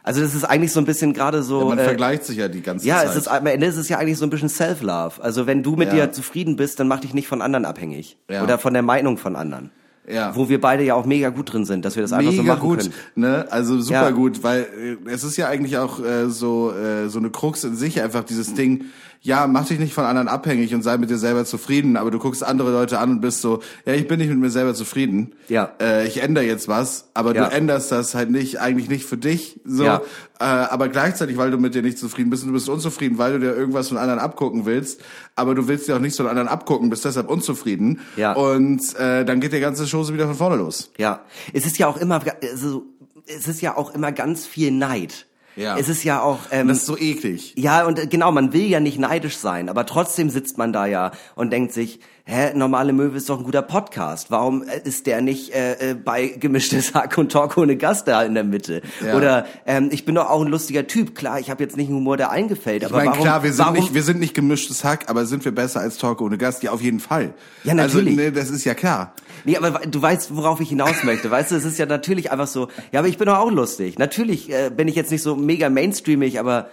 Also das ist eigentlich so ein bisschen gerade so. Mhm. man äh, vergleicht sich ja die ganze ja, Zeit. es ist am Ende ist es ja eigentlich so ein bisschen Self-Love. Also wenn du mit Ja. dir zufrieden bist, dann mach dich nicht von anderen abhängig. Ja. Oder von der Meinung von anderen. Ja. Wo wir beide ja auch mega gut drin sind, dass wir das einfach so machen gut, können. ne? Also super Ja. gut, weil äh, es ist ja eigentlich auch äh, so äh, so eine Krux in sich einfach dieses Ding. Ja, mach dich nicht von anderen abhängig und sei mit dir selber zufrieden, aber du guckst andere Leute an und bist so, ja, ich bin nicht mit mir selber zufrieden. Ja. Äh, ich ändere jetzt was, aber Ja. du änderst das halt nicht eigentlich nicht für dich, so. Ja. Äh, aber gleichzeitig, weil du mit dir nicht zufrieden bist und du bist unzufrieden, weil du dir irgendwas von anderen abgucken willst, aber du willst dir auch nichts von anderen abgucken, bist deshalb unzufrieden. Ja. Und äh, dann geht die ganze Chose wieder von vorne los. Ja. Es ist ja auch immer, also, es ist ja auch immer ganz viel Neid. Ja. Es ist ja auch, ähm, Das ist so eklig. Ja, und äh, genau, man will ja nicht neidisch sein, aber trotzdem sitzt man da ja und denkt sich, hä, normale Möwe ist doch ein guter Podcast. Warum äh, ist der nicht äh, äh, bei gemischtes Hack und Talk ohne Gast da in der Mitte? Ja. Oder ähm, ich bin doch auch ein lustiger Typ. Klar, ich habe jetzt nicht einen Humor, der eingefällt, Ich aber meine, warum, klar, wir sind warum, nicht, wir sind nicht gemischtes Hack, aber sind wir besser als Talk ohne Gast? Ja, auf jeden Fall. Ja, natürlich. Also, ne, das ist ja klar. Nee, aber du weißt, worauf ich hinaus möchte. Weißt du, es ist ja natürlich einfach so, ja, aber ich bin doch auch lustig. Natürlich äh, bin ich jetzt nicht so mega mainstreamig, aber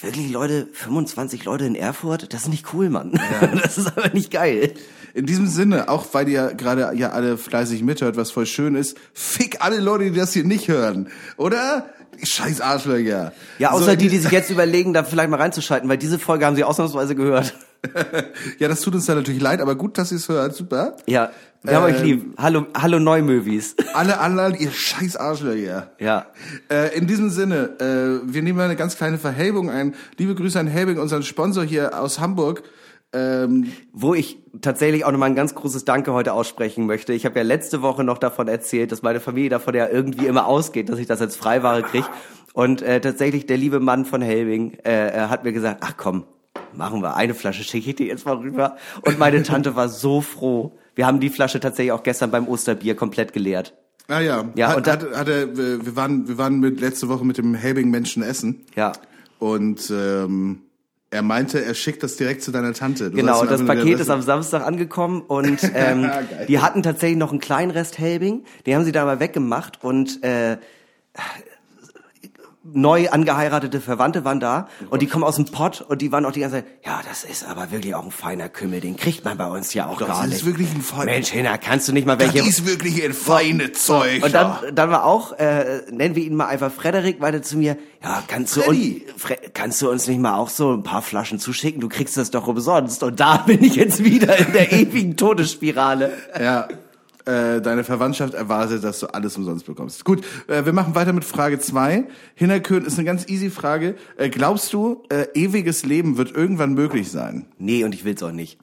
wirklich Leute, 25 Leute in Erfurt, das ist nicht cool, Mann. Das ist aber nicht geil. In diesem Sinne, auch weil ihr gerade ja alle fleißig mithört, was voll schön ist, fick alle Leute, die das hier nicht hören. Oder? Scheiß Arschlöcher. Ja, außer So, die, die sich jetzt überlegen, da vielleicht mal reinzuschalten, weil diese Folge haben sie ausnahmsweise gehört. Ja, das tut uns dann natürlich leid, aber gut, dass ihr es hört. Super. Ja, wir haben Ähm, euch lieb. Hallo, hallo Neumövis. Alle anderen, ihr scheiß Arschlöcher. Ja. Äh, in diesem Sinne, äh, wir nehmen mal eine ganz kleine Verhelbung ein. Liebe Grüße an Helbing, unseren Sponsor hier aus Hamburg. Ähm, Wo ich tatsächlich auch nochmal ein ganz großes Danke heute aussprechen möchte. Ich habe ja letzte Woche noch davon erzählt, dass meine Familie davon ja irgendwie immer ausgeht, dass ich das als Freiware kriege. Und äh, tatsächlich der liebe Mann von Helbing äh, er hat mir gesagt, ach komm, machen wir eine Flasche, schicke ich dir jetzt mal rüber. Und meine Tante war so froh. Wir haben die Flasche tatsächlich auch gestern beim Osterbier komplett geleert. Ah ja, Ja, hat, und dann- hat, hat er, wir wir waren, wir waren mit, letzte Woche mit dem Helbing Menschen essen Ja. und ähm, er meinte, er schickt das direkt zu deiner Tante. Du Genau, das Paket ist am Samstag angekommen und ähm, die hatten tatsächlich noch einen kleinen Rest Helbing, den haben sie da mal weggemacht und äh, neu angeheiratete Verwandte waren da und die kommen aus dem Pott und die waren auch die ganze Zeit, ja, das ist aber wirklich auch ein feiner Kümmel, den kriegt man bei uns ja auch Das gar ist nicht. wirklich ein feiner- Mensch, Hinner, kannst du nicht mal Das welche... ist wirklich ein feine Zeug. Und dann, dann war auch, äh, nennen wir ihn mal einfach Frederik, weiter zu mir, ja, kannst du, Fre kannst du uns nicht mal auch so ein paar Flaschen zuschicken? Du kriegst das doch umsonst. Und da bin ich jetzt wieder in der ewigen Todesspirale. Ja, äh, deine Verwandtschaft erwartet, dass du alles umsonst bekommst. Gut, äh, wir machen weiter mit Frage zwei. Hinnerkön ist eine ganz easy Frage. Äh, glaubst du, äh, ewiges Leben wird irgendwann möglich sein? Nee, und ich will's auch nicht.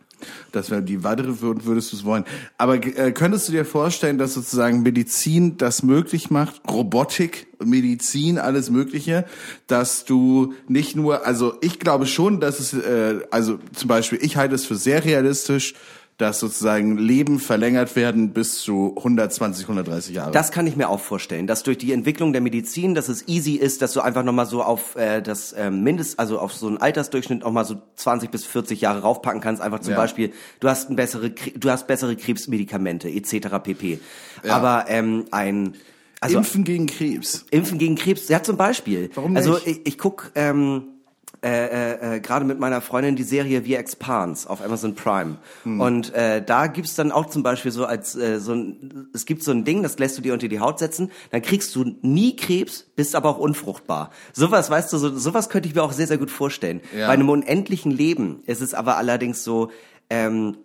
Das wäre die weitere würd- würdest du es wollen. Aber äh, könntest du dir vorstellen, dass sozusagen Medizin das möglich macht, Robotik, Medizin, alles Mögliche, dass du nicht nur, also ich glaube schon, dass es, äh, also zum Beispiel, ich halte es für sehr realistisch, dass sozusagen Leben verlängert werden bis zu 120, 130 Jahre. Das kann ich mir auch vorstellen, dass durch die Entwicklung der Medizin, dass es easy ist, dass du einfach nochmal so auf äh, das äh, Mindest, also auf so einen Altersdurchschnitt auch mal so 20 bis 40 Jahre raufpacken kannst. Einfach zum Ja. Beispiel, du hast ein bessere, du hast bessere Krebsmedikamente etc. pp. Ja. Aber ähm, ein also Impfen gegen Krebs. Impfen gegen Krebs, ja zum Beispiel. Warum Also nicht? ich, ich guck ähm, äh, äh, äh, gerade mit meiner Freundin die Serie The Expanse auf Amazon Prime. Hm. Und äh, da gibt's dann auch zum Beispiel so als äh, so ein, es gibt so ein Ding, das lässt du dir unter die Haut setzen, dann kriegst du nie Krebs, bist aber auch unfruchtbar. Sowas, weißt du, so, sowas könnte ich mir auch sehr, sehr gut vorstellen. Ja. Bei einem unendlichen Leben ist es aber allerdings so, ähm,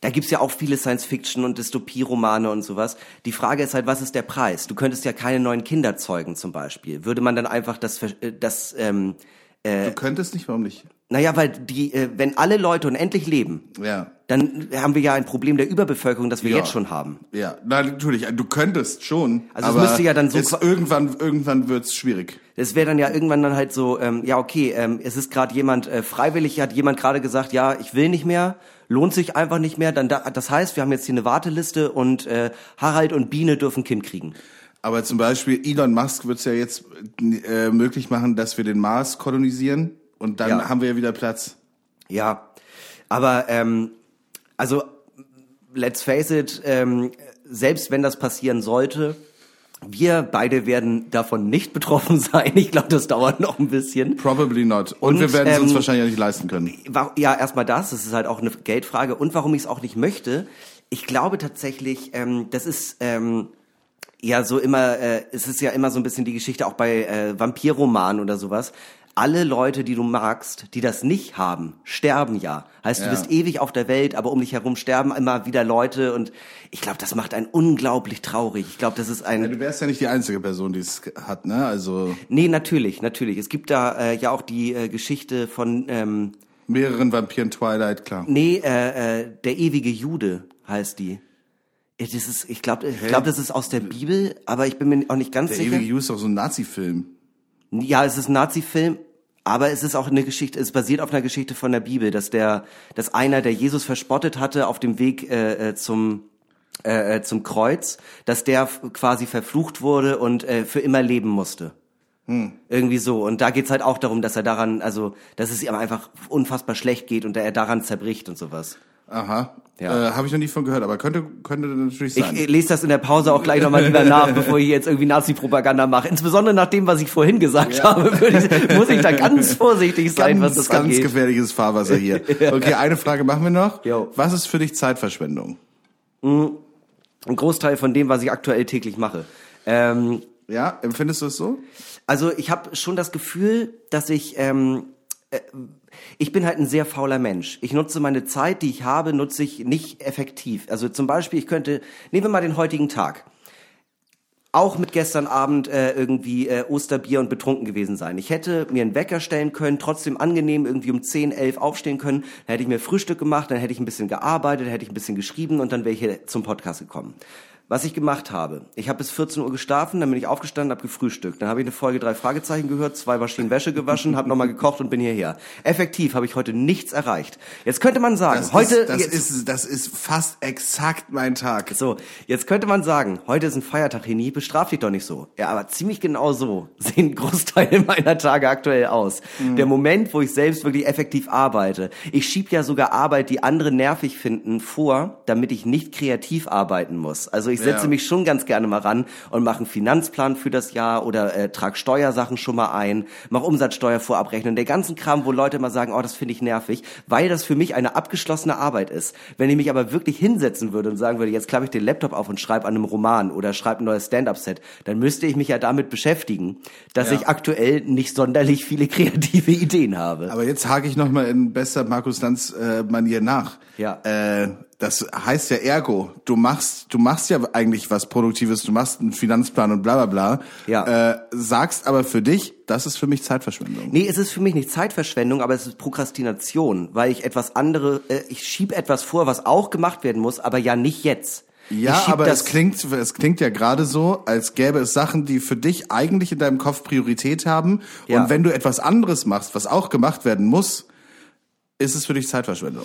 da gibt's ja auch viele Science-Fiction und Dystopie-Romane und sowas. Die Frage ist halt, was ist der Preis? Du könntest ja keine neuen Kinder zeugen zum Beispiel. Würde man dann einfach das, äh, das ähm, du könntest nicht, warum nicht? naja, weil die, äh, wenn alle Leute unendlich leben, Ja. dann haben wir ja ein Problem der Überbevölkerung, das wir Ja. jetzt schon haben. Ja, na, natürlich, du könntest schon. Also es müsste ja dann so es irgendwann, irgendwann wird's schwierig. Es wäre dann ja irgendwann dann halt so, ähm, ja okay, ähm, es ist gerade jemand äh, freiwillig, hat jemand gerade gesagt, ja, ich will nicht mehr, lohnt sich einfach nicht mehr. Dann da, das heißt, wir haben jetzt hier eine Warteliste und äh, Harald und Biene dürfen Kind kriegen. Aber zum Beispiel Elon Musk wird's ja jetzt äh, möglich machen, dass wir den Mars kolonisieren und dann Ja. haben wir ja wieder Platz. Ja, aber ähm, also let's face it, ähm, selbst wenn das passieren sollte, wir beide werden davon nicht betroffen sein. Ich glaube, das dauert noch ein bisschen. Probably not. Und, Und, wir werden es uns ähm, wahrscheinlich auch nicht leisten können. Ja, erstmal das, das ist halt auch eine Geldfrage. Und warum ich es auch nicht möchte, ich glaube tatsächlich, ähm, das ist ähm, ja so immer, äh, es ist ja immer so ein bisschen die Geschichte auch bei äh, Vampirromanen oder sowas. Alle Leute, die du magst, die das nicht haben, sterben ja. Heißt, du Ja. bist ewig auf der Welt, aber um dich herum sterben immer wieder Leute und ich glaube, das macht einen unglaublich traurig. Ich glaube, das ist ein Ja, du wärst ja nicht die einzige Person, die es hat, ne? Also Nee, natürlich, natürlich. Es gibt da äh, ja auch die äh, Geschichte von ähm, mehreren Vampiren Twilight, klar. Nee, äh, äh, der ewige Jude heißt die. Das ist, ich glaube, ich glaub, das ist aus der Bibel, aber ich bin mir auch nicht ganz Der sicher. ewige Ju ist doch so ein Nazi-Film. Ja, es ist ein Nazi-Film, aber es ist auch eine Geschichte, es basiert auf einer Geschichte von der Bibel, dass der, dass einer, der Jesus verspottet hatte auf dem Weg äh, äh, zum äh, äh, zum Kreuz, dass der quasi verflucht wurde und äh, für immer leben musste. Irgendwie so. Und da geht's halt auch darum, dass er daran, also, dass es ihm einfach unfassbar schlecht geht und er daran zerbricht und sowas. Aha. Ja. Äh, Habe ich noch nie von gehört, aber könnte könnte natürlich Ich sein. äh, lese das in der Pause auch gleich nochmal lieber nach, bevor ich jetzt irgendwie Nazi-Propaganda mache. Insbesondere nach dem, was ich vorhin gesagt habe, würde ich, muss ich da ganz vorsichtig sein, was das ganz angeht. gefährliches Fahrwasser hier. Okay, eine Frage machen wir noch. Jo. Was ist für dich Zeitverschwendung? Ein Großteil von dem, was ich aktuell täglich mache. Ähm, Ja, empfindest du es so? also ich habe schon das Gefühl, dass ich ähm, äh, ich bin halt ein sehr fauler Mensch. Ich nutze meine Zeit, die ich habe, nutze ich nicht effektiv. Also zum Beispiel, ich könnte, nehmen wir mal den heutigen Tag. Auch mit gestern Abend äh, irgendwie äh, Osterbier und betrunken gewesen sein. Ich hätte mir einen Wecker stellen können, trotzdem angenehm irgendwie um 10, 11 aufstehen können. Dann hätte ich mir Frühstück gemacht, dann hätte ich ein bisschen gearbeitet, dann hätte ich ein bisschen geschrieben und dann wäre ich hier zum Podcast gekommen. Was ich gemacht habe, ich habe bis 14 Uhr geschlafen, dann bin ich aufgestanden, habe gefrühstückt. Dann habe ich eine Folge drei Fragezeichen gehört, zwei Maschinen Wäsche gewaschen, habe nochmal gekocht und bin hierher. Effektiv habe ich heute nichts erreicht. Jetzt könnte man sagen, Das heute ist, das jetzt, ist das ist fast exakt mein Tag. so, jetzt könnte man sagen, heute ist ein Feiertag, Heni, bestraf dich doch nicht so. Ja, aber ziemlich genau so sehen Großteile meiner Tage aktuell aus. Mhm. Der Moment, wo ich selbst wirklich effektiv arbeite. Ich schieb ja sogar Arbeit, die andere nervig finden, vor, damit ich nicht kreativ arbeiten muss. Also ich setze Ja. mich schon ganz gerne mal ran und mache einen Finanzplan für das Jahr oder äh, trag Steuersachen schon mal ein, mach Umsatzsteuer vorabrechnung, der ganzen Kram, wo Leute mal sagen, oh, das finde ich nervig, weil das für mich eine abgeschlossene Arbeit ist. Wenn ich mich aber wirklich hinsetzen würde und sagen würde, jetzt klappe ich den Laptop auf und schreibe an einem Roman oder schreibe ein neues Stand-up-Set, dann müsste ich mich ja damit beschäftigen, dass Ja. ich aktuell nicht sonderlich viele kreative Ideen habe. Aber jetzt hake ich noch mal in bester Markus Lanz äh, Manier nach. Ja. Äh, das heißt ja ergo, du machst, du machst ja eigentlich was Produktives, du machst einen Finanzplan und bla bla bla. Ja. Äh, sagst aber für dich, das ist für mich Zeitverschwendung. Nee, es ist für mich nicht Zeitverschwendung, aber es ist Prokrastination, weil ich etwas andere, äh, ich schieb etwas vor, was auch gemacht werden muss, aber ja nicht jetzt. Ja, aber das, es klingt, es klingt ja gerade so, als gäbe es Sachen, die für dich eigentlich in deinem Kopf Priorität haben. Ja. Und wenn du etwas anderes machst, was auch gemacht werden muss, ist es für dich Zeitverschwendung.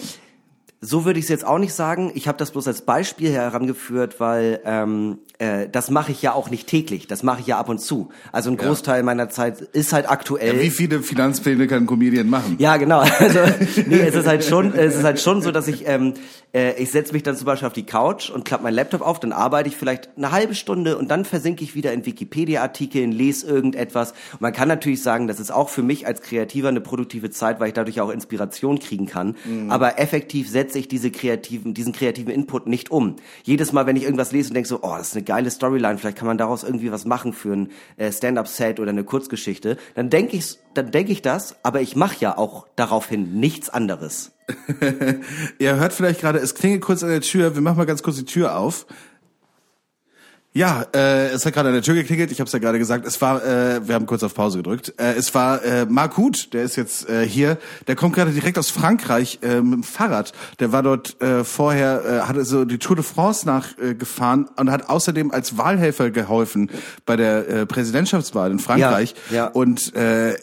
So würde ich es jetzt auch nicht sagen. Ich habe das bloß als Beispiel herangeführt, weil ähm, äh, das mache ich ja auch nicht täglich. Das mache ich ja ab und zu. Also ein Großteil meiner Zeit ist halt aktuell. Wie viele Finanzpläne kann ein Comedian machen? Ja, genau. Also nee, es ist halt schon, es ist halt schon so, dass ich ähm, äh, ich setze mich dann zum Beispiel auf die Couch und klappe meinen Laptop auf, dann arbeite ich vielleicht eine halbe Stunde und dann versinke ich wieder in Wikipedia-Artikeln, lese irgendetwas. Und man kann natürlich sagen, das ist auch für mich als Kreativer eine produktive Zeit, weil ich dadurch auch Inspiration kriegen kann. Aber effektiv setze ich diese kreativen, diesen kreativen Input nicht um. Jedes Mal, wenn ich irgendwas lese und denke so, oh, das ist eine geile Storyline, vielleicht kann man daraus irgendwie was machen für ein äh, Stand-up-Set oder eine Kurzgeschichte, dann denke ich, dann denke ich das, aber ich mache ja auch daraufhin nichts anderes. Ihr hört vielleicht gerade, es klingelt kurz an der Tür. Wir machen mal ganz kurz die Tür auf. Ja, äh, es hat gerade an der Tür geklingelt. Ich habe es ja gerade gesagt. Es war, äh, wir haben kurz auf Pause gedrückt. Äh, es war äh, Marc Huth, der ist jetzt äh, hier. Der kommt gerade direkt aus Frankreich äh, mit dem Fahrrad. Der war dort äh, vorher, äh, hatte so die Tour de France nachgefahren äh, und hat außerdem als Wahlhelfer geholfen bei der äh, Präsidentschaftswahl in Frankreich. Ja, ja. Und äh,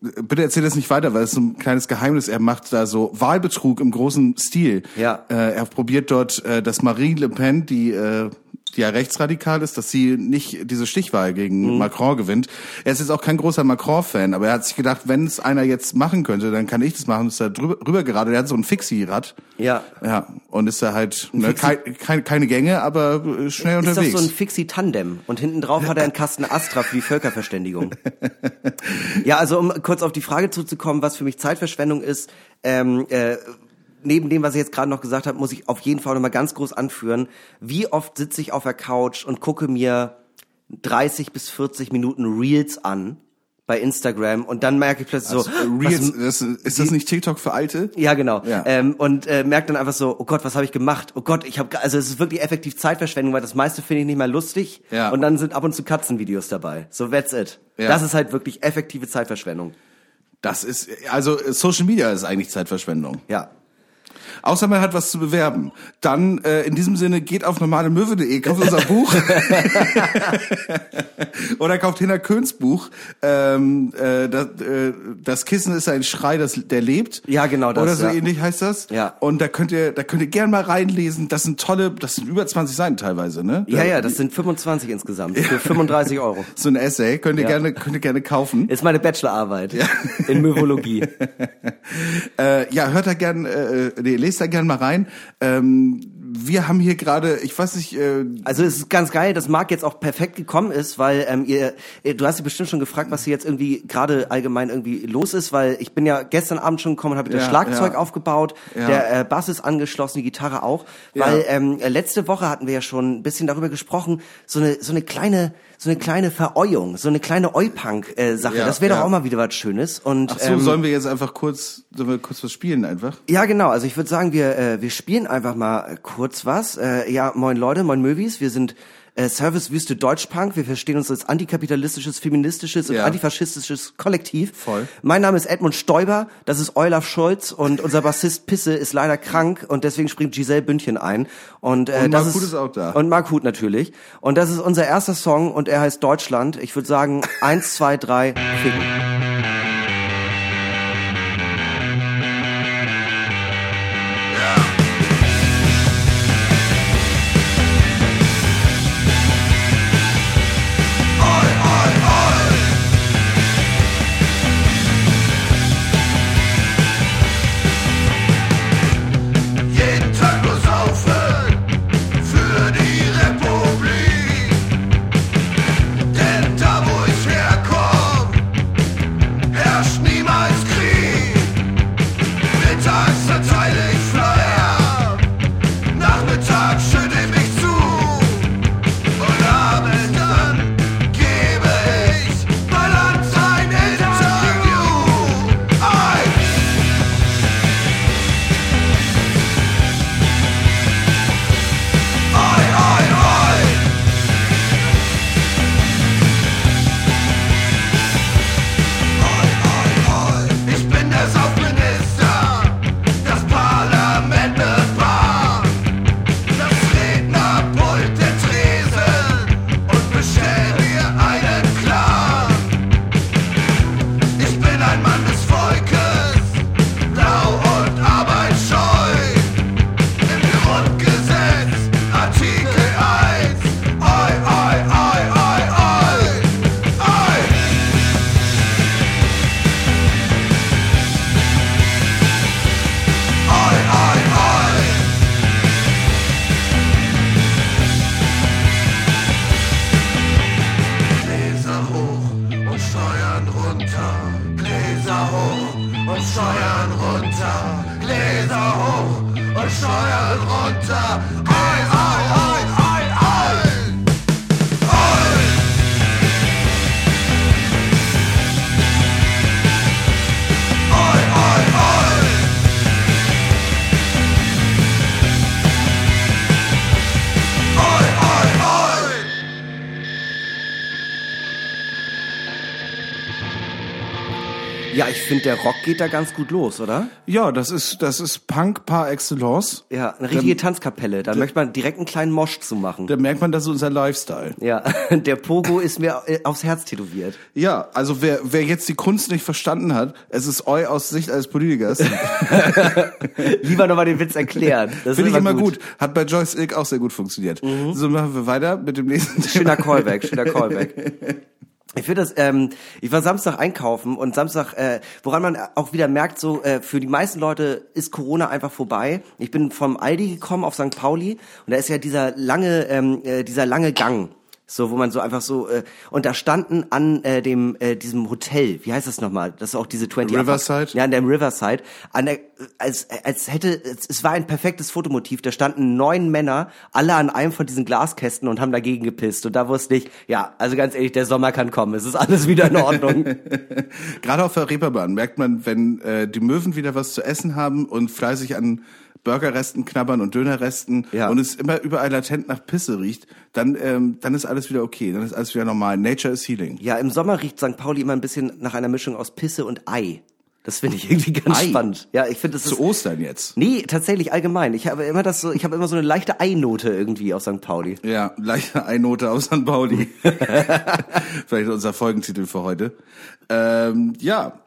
bitte erzähl das nicht weiter, weil es so ein kleines Geheimnis. Er macht da so Wahlbetrug im großen Stil. Ja. Äh, er probiert dort, äh, dass Marine Le Pen, die äh, die ja rechtsradikal ist, dass sie nicht diese Stichwahl gegen Mhm. Macron gewinnt. Er ist jetzt auch kein großer Macron-Fan, aber er hat sich gedacht, wenn es einer jetzt machen könnte, dann kann ich das machen. Ist da drüber, rüber gerade. Der hat so ein Fixie-Rad. Ja. Ja. Und ist da halt ne, kein, kein, keine Gänge, aber äh, schnell Ist unterwegs. doch so ein Fixie-Tandem. Und hinten drauf hat er einen Kasten Astra für die Völkerverständigung. ja, also um kurz auf die Frage zurückzukommen, was für mich Zeitverschwendung ist, ähm, äh, neben dem, was ich jetzt gerade noch gesagt habe, muss ich auf jeden Fall noch mal ganz groß anführen, wie oft sitze ich auf der Couch und gucke mir 30 bis 40 Minuten Reels an bei Instagram und dann merke ich plötzlich so, Reels, was, das, ist das nicht TikTok für Alte? ja, genau. Ja. Ähm, und äh, merkt dann einfach so, oh Gott, was habe ich gemacht? Oh Gott, ich habe also es ist wirklich effektiv Zeitverschwendung, weil das meiste finde ich nicht mehr lustig. Ja. Und dann sind ab und zu Katzenvideos dabei. So that's it. Ja. Das ist halt wirklich effektive Zeitverschwendung. Das ist, also Social Media ist eigentlich Zeitverschwendung. Ja. Außer man hat was zu bewerben. Dann äh, in diesem Sinne geht auf normalemöwe.de, kauft unser Buch. Oder kauft Hinner Köhns Buch. Ähm, äh, das, äh, das Kissen ist ein Schrei, das, der lebt. Ja, genau das, Oder so ja. ähnlich heißt das. Ja. Und da könnt ihr, da könnt ihr gerne mal reinlesen. Das sind tolle, das sind über 20 Seiten teilweise, ne? Ja, ja, das sind 25 insgesamt für 35 Euro. so ein Essay könnt ihr Ja. gerne, könnt ihr gerne kaufen. Ist meine Bachelorarbeit in Möwologie. Äh, ja, hört da gern, äh, nee, lest da gern mal rein. Ähm, wir haben hier gerade, ich weiß nicht, äh, Also es ist ganz geil, dass Marc jetzt auch perfekt gekommen ist, weil ähm, ihr, du hast dich bestimmt schon gefragt, was hier jetzt irgendwie gerade allgemein irgendwie los ist, weil ich bin ja gestern Abend schon gekommen und habe das Ja, Schlagzeug ja. aufgebaut, Ja. der äh, Bass ist angeschlossen, die Gitarre auch, weil ähm, äh, letzte Woche hatten wir ja schon ein bisschen darüber gesprochen, so eine so eine kleine so eine kleine Vereuung, so eine kleine Oi-Punk-Sache. Ja, das wäre ja. doch auch mal wieder was Schönes. Und ach so, ähm, sollen wir jetzt einfach kurz, sollen wir kurz was spielen einfach? ja, genau. Also ich würde sagen, wir äh, wir spielen einfach mal kurz was. Äh, ja, moin Leute, moin Möwis. Wir sind äh, Servicewüste Deutschpunk. Wir verstehen uns als antikapitalistisches, feministisches und Ja. antifaschistisches Kollektiv. Voll. Mein Name ist Edmund Stoiber. Das ist Olaf Scholz und unser Bassist Pisse ist leider krank und deswegen springt Giselle Bündchen ein. Und, äh, Und das Mark Huth ist auch da. Und Mark Huth natürlich. Und das ist unser erster Song und er heißt Deutschland. Ich würde sagen eins, zwei, drei, ficken. Finde, der Rock geht da ganz gut los, oder? Ja, das ist, das ist Punk par excellence. Ja, eine richtige Tanzkapelle. Da möchte man direkt einen kleinen Mosch zu machen. Da merkt man, das ist unser Lifestyle. Ja, der Pogo ist mir äh, aufs Herz tätowiert. Ja, also wer, wer jetzt die Kunst nicht verstanden hat, es ist eu aus Sicht eines Politikers. Lieber nochmal den Witz erklären. Finde ich immer gut. Hat bei Joyce Ilk auch sehr gut funktioniert. So machen wir weiter mit dem nächsten Schöner Callback, schöner Callback. Ich finde das, ähm, ich war Samstag einkaufen und Samstag, äh, woran man auch wieder merkt, so äh, für die meisten Leute ist Corona einfach vorbei. Ich bin vom Aldi gekommen auf St. Pauli und da ist ja dieser lange, ähm, äh, dieser lange Gang. So, wo man so einfach so, äh, und da standen an äh, dem, äh, diesem Hotel, wie heißt das nochmal? Das ist auch diese 20 Riverside? Ja, an der Riverside. An der, als, als hätte, es, es war ein perfektes Fotomotiv. Da standen neun Männer, alle an einem von diesen Glaskästen und haben dagegen gepisst. Und da wusste ich, ja, also ganz ehrlich, der Sommer kann kommen. Es ist alles wieder in Ordnung. Gerade auf der Reeperbahn merkt man, wenn äh, die Möwen wieder was zu essen haben und fleißig an Burgerresten knabbern und Dönerresten Ja. und es immer überall latent nach Pisse riecht, dann, ähm, dann ist alles wieder okay, dann ist alles wieder normal. Nature is healing. ja, im Sommer riecht St. Pauli immer ein bisschen nach einer Mischung aus Pisse und Ei. Das finde ich irgendwie ganz Ei? spannend. Ja, ich finde, das ist, Zu Ostern jetzt. nee, tatsächlich allgemein. Ich habe immer das so, ich habe immer so eine leichte Ei-Note irgendwie auf St. Pauli. Ja, leichte Einnote aus St. Pauli. Vielleicht unser Folgentitel für heute. Ähm, ja,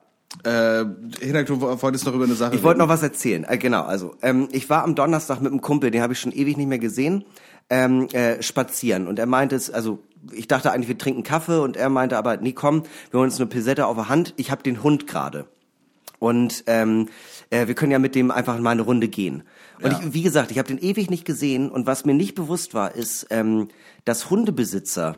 äh, du wolltest noch über eine Sache Ich wollte noch was erzählen. Äh, genau, also ähm, ich war am Donnerstag mit einem Kumpel, den habe ich schon ewig nicht mehr gesehen, ähm, äh, spazieren. Und er meinte es, also ich dachte eigentlich, wir trinken Kaffee und er meinte aber, nee, komm, wir holen uns eine Pisette auf der Hand. Ich habe den Hund gerade. Und ähm, äh, wir können ja mit dem einfach mal eine Runde gehen. Und Ja. ich, wie gesagt, ich habe den ewig nicht gesehen. Und was mir nicht bewusst war, ist, ähm, dass Hundebesitzer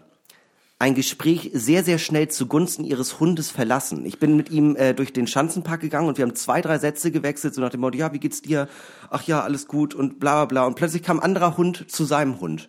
ein Gespräch sehr, sehr schnell zugunsten ihres Hundes verlassen. Ich bin mit ihm äh, durch den Schanzenpark gegangen und wir haben zwei, drei Sätze gewechselt, so nach dem Motto, ja, wie geht's dir? Ach ja, alles gut und bla bla bla. Und plötzlich kam ein anderer Hund zu seinem Hund.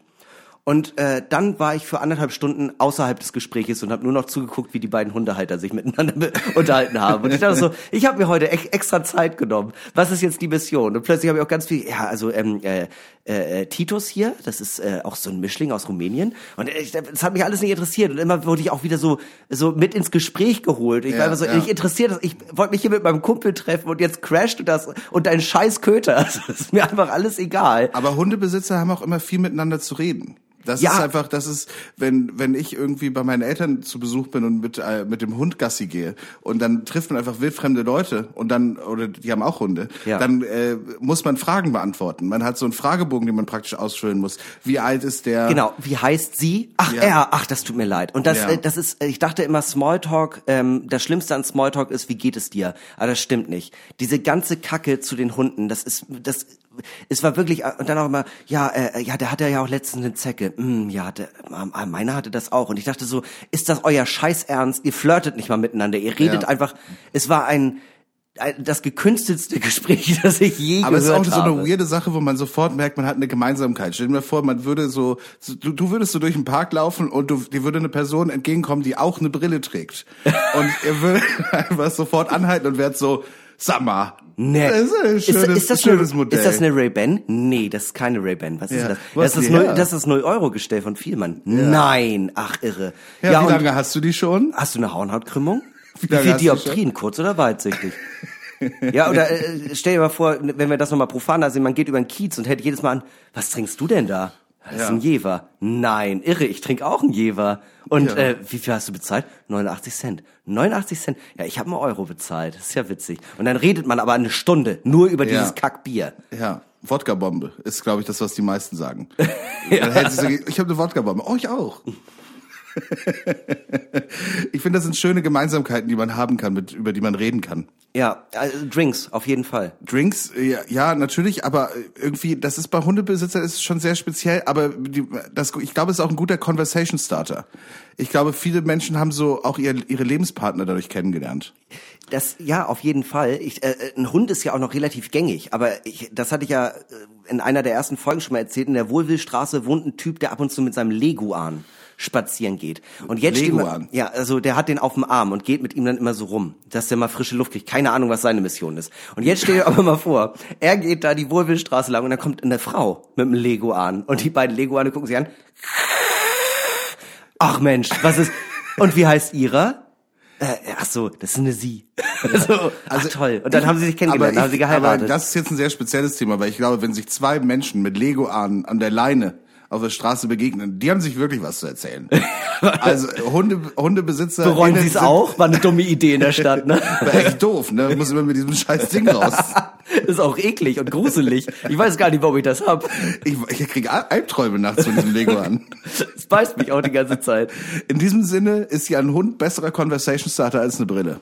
Und äh, dann war ich für anderthalb Stunden außerhalb des Gespräches und habe nur noch zugeguckt, wie die beiden Hundehalter sich miteinander unterhalten haben. Und ich dachte so, ich habe mir heute ex extra Zeit genommen. Was ist jetzt die Mission? Und plötzlich habe ich auch ganz viel, ja, also ähm, äh, äh, Titus hier, das ist äh, auch so ein Mischling aus Rumänien. Und ich, das hat mich alles nicht interessiert. Und immer wurde ich auch wieder so so mit ins Gespräch geholt. Ich Ja, war immer so, ja. ich interessiert das, ich wollte mich hier mit meinem Kumpel treffen und jetzt crasht du das und dein scheiß Köter. Das ist mir einfach alles egal. Aber Hundebesitzer haben auch immer viel miteinander zu reden. Das Ja. ist einfach, das ist, wenn, wenn ich irgendwie bei meinen Eltern zu Besuch bin und mit, äh, mit dem Hund Gassi gehe und dann trifft man einfach wildfremde Leute und dann, oder die haben auch Hunde, Ja. dann äh, muss man Fragen beantworten. Man hat so einen Fragebogen, den man praktisch ausfüllen muss. Wie alt ist der? Genau, wie heißt sie? Ach, Ja. er, ach, das tut mir leid. Und das, Ja. äh, das ist, äh, ich dachte immer, Smalltalk, ähm, das Schlimmste an Smalltalk ist, wie geht es dir? Aber das stimmt nicht. Diese ganze Kacke zu den Hunden, das ist, das, es war wirklich, äh, und dann auch immer, ja, äh, ja, der hatte ja auch letztens eine Zecke. Mm, ja, der, äh, meiner hatte das auch. Und ich dachte so, ist das euer Scheißernst? Ihr flirtet nicht mal miteinander. Ihr redet Ja. einfach, es war ein, das gekünstelste Gespräch, das ich je Aber es ist gehört auch so habe. eine weirde Sache, wo man sofort merkt, man hat eine Gemeinsamkeit. Stell dir mal vor, man würde so, so du, du würdest so durch den Park laufen und du, dir würde eine Person entgegenkommen, die auch eine Brille trägt. Und ihr würdet einfach sofort anhalten und wärt so, sag mal, Nee. das ist ein schönes, ist, das schönes eine, Modell. ist das eine Ray-Ban? Nee, das ist keine Ray-Ban. Was Ja. ist das? Wo Das ist, null, her? das ist 0-Euro-Gestell von Vielmann. Nein, ach irre. ja, wie und lange hast du die schon? hast du eine Hornhautkrümmung? Wie, lange viel Dioptrien, kurz oder weitsichtig? ja, oder äh, stell dir mal vor, wenn wir das nochmal profaner sehen, man geht über den Kiez und hält jedes Mal an, was trinkst du denn da? Das ist Ja. ein Jever. Nein, irre, ich trinke auch einen Jever. Und Ja. äh, wie viel hast du bezahlt? 89 Cent. 89 Cent? Ja, ich habe einen Euro bezahlt. Das ist ja witzig. Und dann redet man aber eine Stunde nur über Ja. dieses Kackbier. Ja, Wodka-Bombe ist, glaube ich, das, was die meisten sagen. Dann hält sie so, ich habe eine Wodka-Bombe. Oh, ich auch. Ich finde, das sind schöne Gemeinsamkeiten, die man haben kann, mit, über die man reden kann. Ja, also Drinks, auf jeden Fall. Drinks, ja, ja, natürlich, aber irgendwie, das ist bei Hundebesitzern ist schon sehr speziell, aber die, das, ich glaube, es ist auch ein guter Conversation Starter. Ich glaube, viele Menschen haben so auch ihr, ihre Lebenspartner dadurch kennengelernt. Das ja, auf jeden Fall. Ich, äh, ein Hund ist ja auch noch relativ gängig, aber ich, das hatte ich ja äh, in einer der ersten Folgen schon mal erzählt. In der Wohlwillstraße wohnt ein Typ, der ab und zu mit seinem Leguan spazieren geht. Und jetzt steht Leguan? man, ja, also der hat den auf dem Arm und geht mit ihm dann immer so rum, dass der mal frische Luft kriegt. Keine Ahnung, was seine Mission ist. Und jetzt stell dir aber mal vor, er geht da die Wohlwillstraße lang und dann kommt eine Frau mit einem Leguan und die beiden Leguane gucken sich an. Ach Mensch, was ist? Und wie heißt ihrer? Äh, ach so, das ist eine Sie. so, ach toll. Und dann haben sie sich kennengelernt, dann haben sie Also aber geheiratet. das ist jetzt ein sehr spezielles Thema, weil ich glaube, wenn sich zwei Menschen mit Lego an, an der Leine auf der Straße begegnen, die haben sich wirklich was zu erzählen. also Hunde, Hundebesitzer Bereuen sie es auch? War eine dumme Idee in der Stadt, ne? War echt doof, ne? Muss immer mit diesem scheiß Ding raus. ist auch eklig und gruselig. Ich weiß gar nicht, warum ich das hab. Ich, ich kriege Albträume nachts von diesem Lego an. Es beißt mich auch die ganze Zeit. In diesem Sinne ist ja ein Hund besserer Conversation Starter als eine Brille.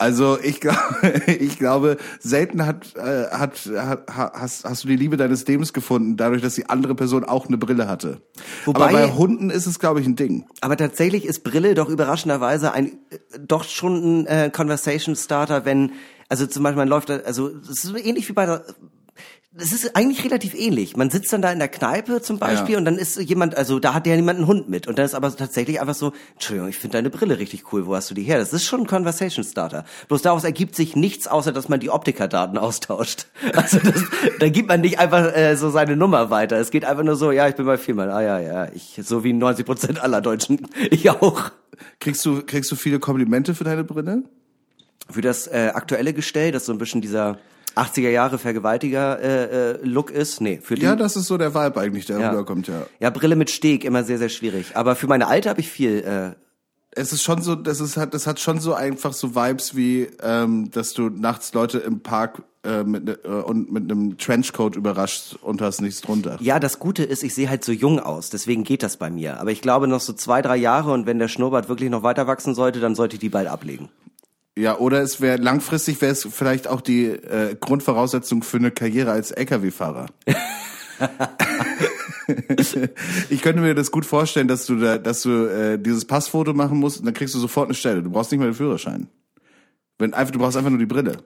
Also ich glaube, ich glaube, selten hat, äh, hat, hat hast, hast du die Liebe deines Lebens gefunden, dadurch, dass die andere Person auch eine Brille hatte. Wobei- Aber bei Hunden ist es, glaube ich, ein Ding. Aber tatsächlich ist Brille doch überraschenderweise ein äh, doch schon ein äh, Conversation Starter, wenn also zum Beispiel man läuft, da- also es ist so ähnlich wie bei der es ist eigentlich relativ ähnlich. Man sitzt dann da in der Kneipe zum Beispiel Ja. und dann ist jemand, also da hat ja jemand einen Hund mit und dann ist aber tatsächlich einfach so, Entschuldigung, ich finde deine Brille richtig cool, wo hast du die her? Das ist schon ein Conversation Starter. Bloß daraus ergibt sich nichts, außer dass man die Optikerdaten austauscht. Also das, da gibt man nicht einfach äh, so seine Nummer weiter. Es geht einfach nur so, ja, ich bin bei Vielmann, ah ja, ja, ich, so wie 90 Prozent aller Deutschen, ich auch. Kriegst du, kriegst du viele Komplimente für deine Brille? Für das äh, aktuelle Gestell, das so ein bisschen dieser 80er Jahre Vergewaltiger äh, äh, Look ist, nee, für die Ja, das ist so der Vibe eigentlich, der ja. rüberkommt, ja. Ja, Brille mit Steg immer sehr sehr schwierig, aber für meine Alte habe ich viel äh, Es ist schon so, das ist hat, das hat schon so einfach so Vibes wie, ähm, dass du nachts Leute im Park äh, mit ne, äh, und mit einem Trenchcoat überrascht und hast nichts drunter. Ja, das Gute ist, ich sehe halt so jung aus, deswegen geht das bei mir. Aber ich glaube noch so zwei, drei Jahre und wenn der Schnurrbart wirklich noch weiter wachsen sollte, dann sollte ich die bald ablegen. Ja, oder es wäre langfristig wäre es vielleicht auch die äh, Grundvoraussetzung für eine Karriere als LKW-Fahrer. ich könnte mir das gut vorstellen, dass du da, dass du äh, dieses Passfoto machen musst und dann kriegst du sofort eine Stelle. Du brauchst nicht mal den Führerschein. Wenn einfach, du brauchst einfach nur die Brille.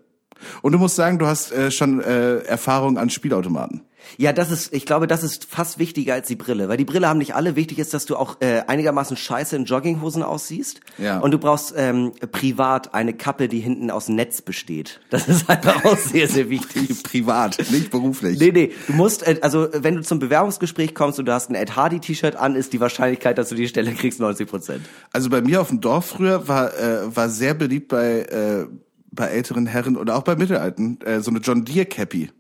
Und du musst sagen, du hast äh, schon äh, Erfahrung an Spielautomaten. Ja, das ist, ich glaube, das ist fast wichtiger als die Brille, weil die Brille haben nicht alle. Wichtig ist, dass du auch äh, einigermaßen scheiße in Jogginghosen aussiehst. Ja. Und du brauchst ähm, privat eine Kappe, die hinten aus Netz besteht. Das ist einfach auch sehr, sehr wichtig. Privat, nicht beruflich. Nee, nee, du musst, äh, also wenn du zum Bewerbungsgespräch kommst und du hast ein Ed Hardy T-Shirt an, ist die Wahrscheinlichkeit, dass du die Stelle kriegst, 90 Prozent. Also bei mir auf dem Dorf früher war äh, war sehr beliebt bei äh, bei älteren Herren oder auch bei Mittelalten äh, so eine John Deere Cappy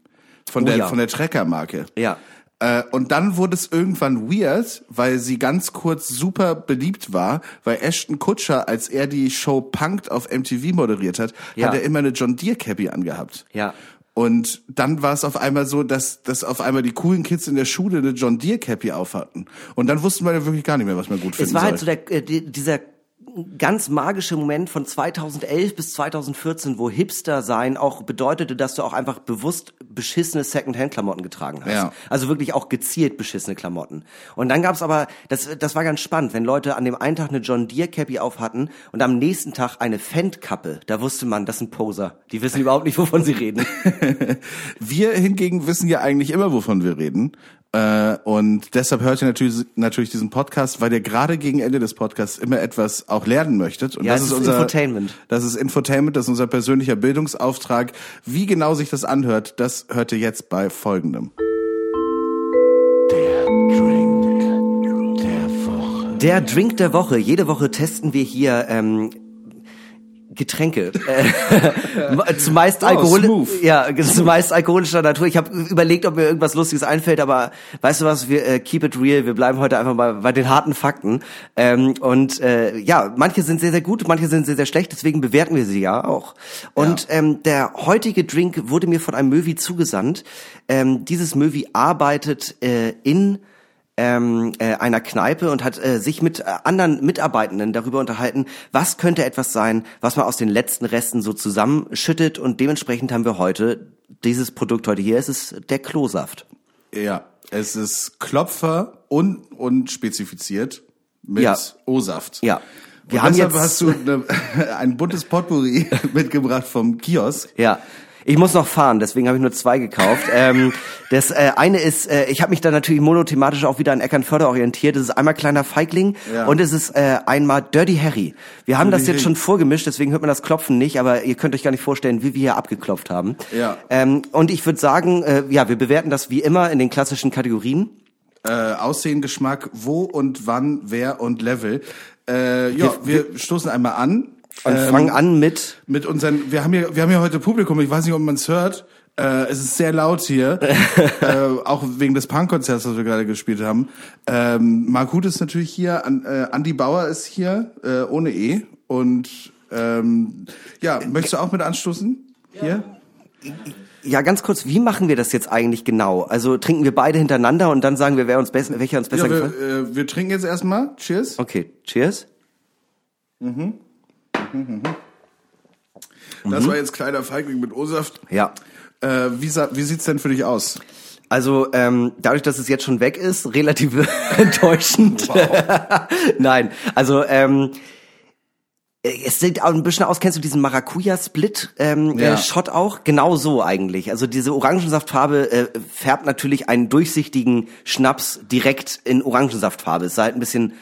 von Oh der ja. von der Trecker Marke. Ja. Äh, und dann wurde es irgendwann weird, weil sie ganz kurz super beliebt war, weil Ashton Kutscher, als er die Show Punked auf MTV moderiert hat, Ja. hat er immer eine John Deere Cappy angehabt. Ja. Und dann war es auf einmal so, dass, dass auf einmal die coolen Kids in der Schule eine John Deere Cappy aufhatten. Und dann wussten wir ja wirklich gar nicht mehr, was man gut finden Es war soll. halt so der, äh, die- dieser ganz magische Moment von 2011 bis 2014, wo Hipster sein auch bedeutete, dass du auch einfach bewusst beschissene Secondhand-Klamotten getragen hast. Ja. Also wirklich auch gezielt beschissene Klamotten. Und dann gab's aber, das, das war ganz spannend, wenn Leute an dem einen Tag eine John Deere Cappy auf hatten und am nächsten Tag eine Fendt-Kappe, da wusste man, das sind Poser. Die wissen überhaupt nicht, wovon sie reden. Wir hingegen wissen ja eigentlich immer, wovon wir reden. Äh, und deshalb hört ihr natürlich, natürlich diesen Podcast, weil ihr gerade gegen Ende des Podcasts immer etwas auch lernen möchtet. Und Ja, das ist ist unser Infotainment. Das ist Infotainment, das ist unser persönlicher Bildungsauftrag. Wie genau sich das anhört, das hört ihr jetzt bei folgendem. Der Drink der Woche. Der Drink der Woche. Jede Woche testen wir hier ähm, Getränke. Äh, zumeist Alkohol smooth. ja, zumeist alkoholischer Natur. Ich habe überlegt, ob mir irgendwas Lustiges einfällt, aber weißt du was, wir äh, keep it real, wir bleiben heute einfach mal bei den harten Fakten. Ähm, und äh, ja, manche sind sehr, sehr gut, manche sind sehr, sehr schlecht, deswegen bewerten wir sie ja auch. Und ähm, der heutige Drink wurde mir von einem Möwi zugesandt. Ähm, dieses Möwi arbeitet äh, in ähm, äh, einer Kneipe und hat äh, sich mit äh, anderen Mitarbeitenden darüber unterhalten, was könnte etwas sein, was man aus den letzten Resten so zusammenschüttet und dementsprechend haben wir heute dieses Produkt heute hier. Es ist der Klosaft. Ja, es ist Klopfer und, und spezifiziert mit Ja. O-Saft. Ja. Wir Wir haben und deshalb jetzt hast du eine, ein buntes Potpourri mitgebracht vom Kiosk. Ja. Ich muss noch fahren, deswegen habe ich nur zwei gekauft. ähm, das äh, eine ist, äh, ich habe mich da natürlich monothematisch auch wieder an Eckernförde orientiert. Das ist einmal kleiner Feigling Ja. und es ist äh, einmal Dirty Harry. Wir haben das Dirty jetzt schon vorgemischt, deswegen hört man das Klopfen nicht, aber ihr könnt euch gar nicht vorstellen, wie wir hier abgeklopft haben. Ja. Ähm, und ich würde sagen, äh, ja, wir bewerten das wie immer in den klassischen Kategorien. Äh, Aussehen, Geschmack, wo und wann, wer und Level. Äh, ja, wir, stoßen einmal an. Und Ähm, fangen an mit mit unseren, wir haben hier, wir haben hier heute Publikum, ich weiß nicht, ob man es hört. Äh, es ist sehr laut hier, äh, auch wegen des Punkkonzerts, das wir gerade gespielt haben. Ähm, Marc Huth ist natürlich hier, an, äh, Andi Bauer ist hier, äh, ohne E. Und ähm, ja, möchtest du auch mit anstoßen? Hier? ja ganz kurz, wie machen wir das jetzt eigentlich genau? Also trinken wir beide hintereinander und dann sagen wir, wer uns besser, welcher uns besser Ja, gefällt? wir, äh, wir trinken jetzt erstmal. Cheers. Okay, cheers. Das war jetzt kleiner Feigling mit O-Saft. Ja. Äh, wie, wie sieht's denn für dich aus? Also ähm, dadurch, dass es jetzt schon weg ist, relativ enttäuschend. Nein, also ähm, es sieht auch ein bisschen aus, kennst du diesen Maracuja-Split ähm, Ja. äh, auch? Genau so eigentlich. Also diese Orangensaftfarbe äh, färbt natürlich einen durchsichtigen Schnaps direkt in Orangensaftfarbe. Es ist halt ein bisschen,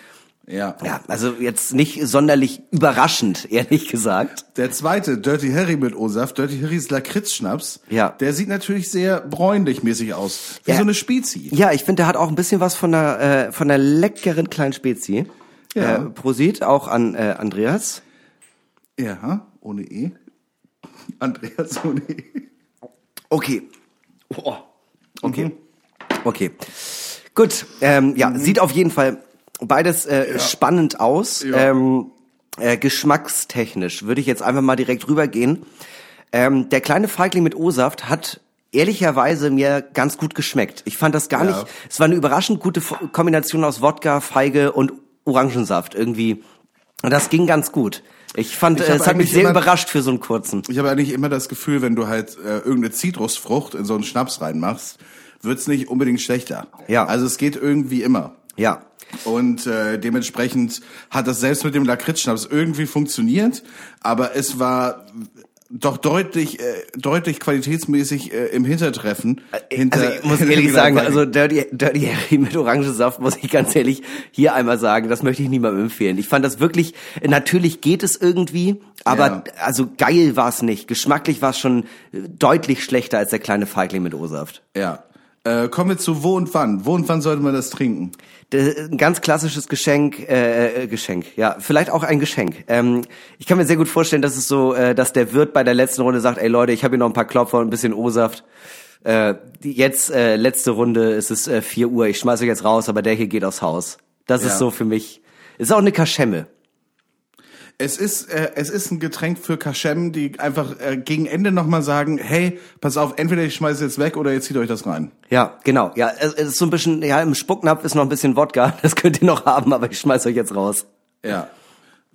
Ja. ja, also jetzt nicht sonderlich überraschend, ehrlich gesagt. Der zweite, Dirty Harry mit O-Saft, Dirty Harrys Lakritz-Schnaps, Ja. der sieht natürlich sehr bräunlich-mäßig aus. Wie Ja. so eine Spezi. Ja, ich finde, der hat auch ein bisschen was von einer, äh, von einer leckeren kleinen Spezi. Ja. Äh, Prosit auch an äh, Andreas. Ja, ohne E. Andreas ohne E. Okay. Oh. Okay. Okay. Gut. Ähm, ja, sieht auf jeden Fall beides äh, spannend aus. Ja. Ähm, äh, geschmackstechnisch würde ich jetzt einfach mal direkt rübergehen. Ähm, der kleine Feigling mit O-Saft hat ehrlicherweise mir ganz gut geschmeckt. Ich fand das gar Ja. nicht. Es war eine überraschend gute Kombination aus Wodka, Feige und Orangensaft irgendwie. Und das ging ganz gut. Ich fand, Ich äh, es hat mich sehr immer- überrascht für so einen kurzen. Ich habe eigentlich immer das Gefühl, wenn du halt äh, irgendeine Zitrusfrucht in so einen Schnaps reinmachst, wird's nicht unbedingt schlechter. Ja. Also es geht irgendwie immer. Ja. Und äh, dementsprechend hat das selbst mit dem Lakritzschnaps irgendwie funktioniert, aber es war doch deutlich, äh, deutlich qualitätsmäßig äh, im Hintertreffen. hinter- also ich muss ehrlich sagen, also Dirty, Dirty Harry mit Orangensaft, muss ich ganz ehrlich hier einmal sagen, das möchte ich niemandem empfehlen. Ich fand das wirklich, natürlich geht es irgendwie, aber Ja. also geil war es nicht. Geschmacklich war es schon äh, deutlich schlechter als der kleine Feigling mit O-Saft. Ja. Äh, kommen wir zu wo und wann. Wo und wann sollte man das trinken? D- Ein ganz klassisches Geschenk, äh, äh, Geschenk, ja, vielleicht auch ein Geschenk. Ähm, ich kann mir sehr gut vorstellen, dass es so, äh, dass der Wirt bei der letzten Runde sagt, ey Leute, ich habe hier noch ein paar Klopfer und ein bisschen O-Saft. Äh, jetzt äh, letzte Runde, es ist äh, 4 Uhr, ich schmeiß euch jetzt raus, aber der hier geht aufs Haus. Das Ja. ist so für mich. Ist auch eine Kaschemme. Es ist, äh, es ist ein Getränk für Kaschem, die einfach äh, gegen Ende nochmal sagen, hey, pass auf, entweder ich schmeiße jetzt weg oder ihr zieht euch das rein. Ja, genau. Ja, es es ist so ein bisschen, ja, im Spucknapf ist noch ein bisschen Wodka, das könnt ihr noch haben, aber ich schmeiß euch jetzt raus. Ja.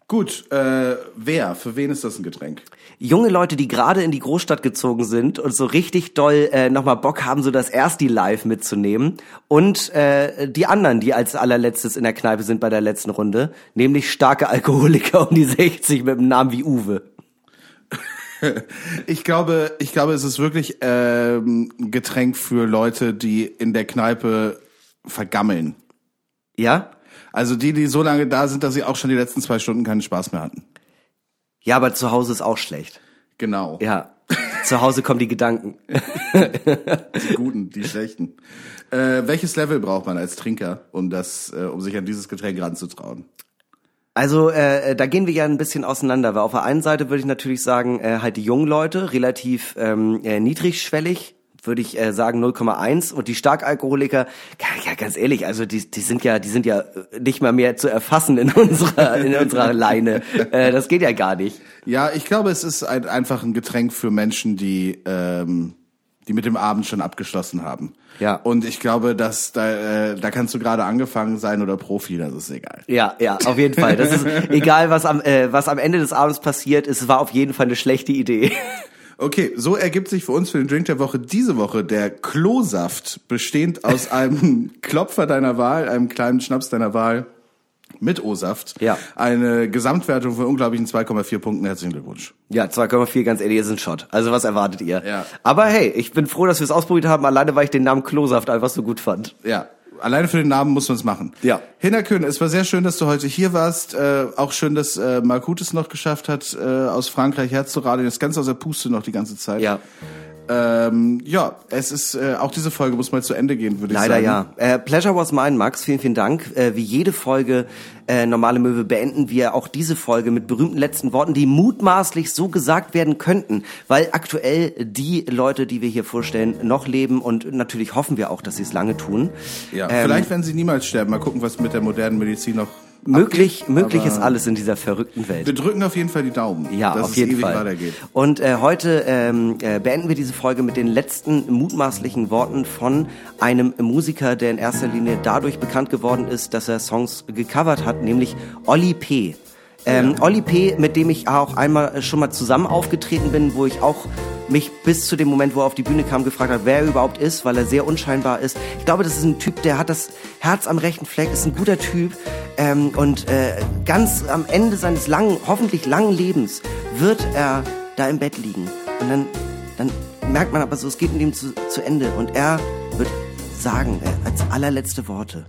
Gut, äh, wer? Für wen ist das ein Getränk? junge Leute, die gerade in die Großstadt gezogen sind und so richtig doll äh, nochmal Bock haben, so das Ersti Live mitzunehmen. Und äh, die anderen, die als allerletztes in der Kneipe sind bei der letzten Runde, nämlich starke Alkoholiker um die 60 mit einem Namen wie Uwe. Ich glaube, ich glaube, es ist wirklich ähm, ein Getränk für Leute, die in der Kneipe vergammeln. Ja? Also die, die so lange da sind, dass sie auch schon die letzten zwei Stunden keinen Spaß mehr hatten. Ja, aber zu Hause ist auch schlecht. Genau. Ja. zu Hause kommen die Gedanken. Die guten, die schlechten. Äh, welches Level braucht man als Trinker, um das, äh, um sich an dieses Getränk ranzutrauen? Also äh, da gehen wir ja ein bisschen auseinander, weil auf der einen Seite würde ich natürlich sagen, äh, halt die jungen Leute, relativ ähm, äh, niedrigschwellig, würde ich äh, sagen 0,1 und die Starkalkoholiker, ja, ganz ehrlich, also die, die sind ja, die sind ja äh, nicht mal mehr zu erfassen in unserer in unserer Leine. Äh, das geht ja gar nicht. Ja, ich glaube, es ist ein, einfach ein Getränk für Menschen, die, ähm, die mit dem Abend schon abgeschlossen haben. Ja. Und ich glaube, dass da, äh, da kannst du gerade angefangen sein oder Profi, das ist egal. Ja, ja, auf jeden Fall. Das ist egal, was am, äh, was am Ende des Abends passiert, es war auf jeden Fall eine schlechte Idee. Okay, so ergibt sich für uns für den Drink der Woche diese Woche der Klosaft, bestehend aus einem Klopfer deiner Wahl, einem kleinen Schnaps deiner Wahl mit O-Saft. Ja. Eine Gesamtwertung von unglaublichen 2,4 Punkten. Herzlichen Glückwunsch. Ja, 2,4, ganz ehrlich, ist ein Shot. Also was erwartet ihr? Ja. Aber hey, ich bin froh, dass wir es ausprobiert haben, alleine weil ich den Namen Klosaft einfach so gut fand. Ja, alleine für den Namen muss man es machen. Ja. Hinnerkön, es war sehr schön, dass du heute hier warst. Äh, auch schön, dass äh, Markut es noch geschafft hat, äh, aus Frankreich herzuradeln. Das ganz aus der Puste noch die ganze Zeit. Ja. Ähm, ja, es ist äh, auch diese Folge muss mal zu Ende gehen, würde ich Leider sagen. ja. Äh, Pleasure was mine, Max. Vielen, vielen Dank. Äh, wie jede Folge äh, Normale Möwe beenden wir auch diese Folge mit berühmten letzten Worten, die mutmaßlich so gesagt werden könnten, weil aktuell die Leute, die wir hier vorstellen, noch leben und natürlich hoffen wir auch, dass sie es lange tun. Ja, Ähm, vielleicht werden sie niemals sterben. Mal gucken, was mit der modernen Medizin noch Möglich, abgeht. möglich ist alles in dieser verrückten Welt. Wir drücken auf jeden Fall die Daumen, Ja, dass auf es jeden ewig Fall. weitergeht. Und äh, heute ähm, äh, beenden wir diese Folge mit den letzten mutmaßlichen Worten von einem Musiker, der in erster Linie dadurch bekannt geworden ist, dass er Songs gecovert hat, nämlich Olli P. Ähm, Olli P., mit dem ich auch einmal äh, schon mal zusammen aufgetreten bin, wo ich auch mich bis zu dem Moment, wo er auf die Bühne kam, gefragt habe, wer er überhaupt ist, weil er sehr unscheinbar ist. Ich glaube, das ist ein Typ, der hat das Herz am rechten Fleck, ist ein guter Typ ähm, und äh, ganz am Ende seines langen, hoffentlich langen Lebens wird er da im Bett liegen und dann, dann merkt man aber so, es geht mit ihm zu, zu Ende und er wird sagen äh, als allerletzte Worte,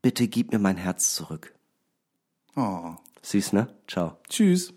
bitte gib mir mein Herz zurück. Oh. Süß, ne? Ciao. Tschüss.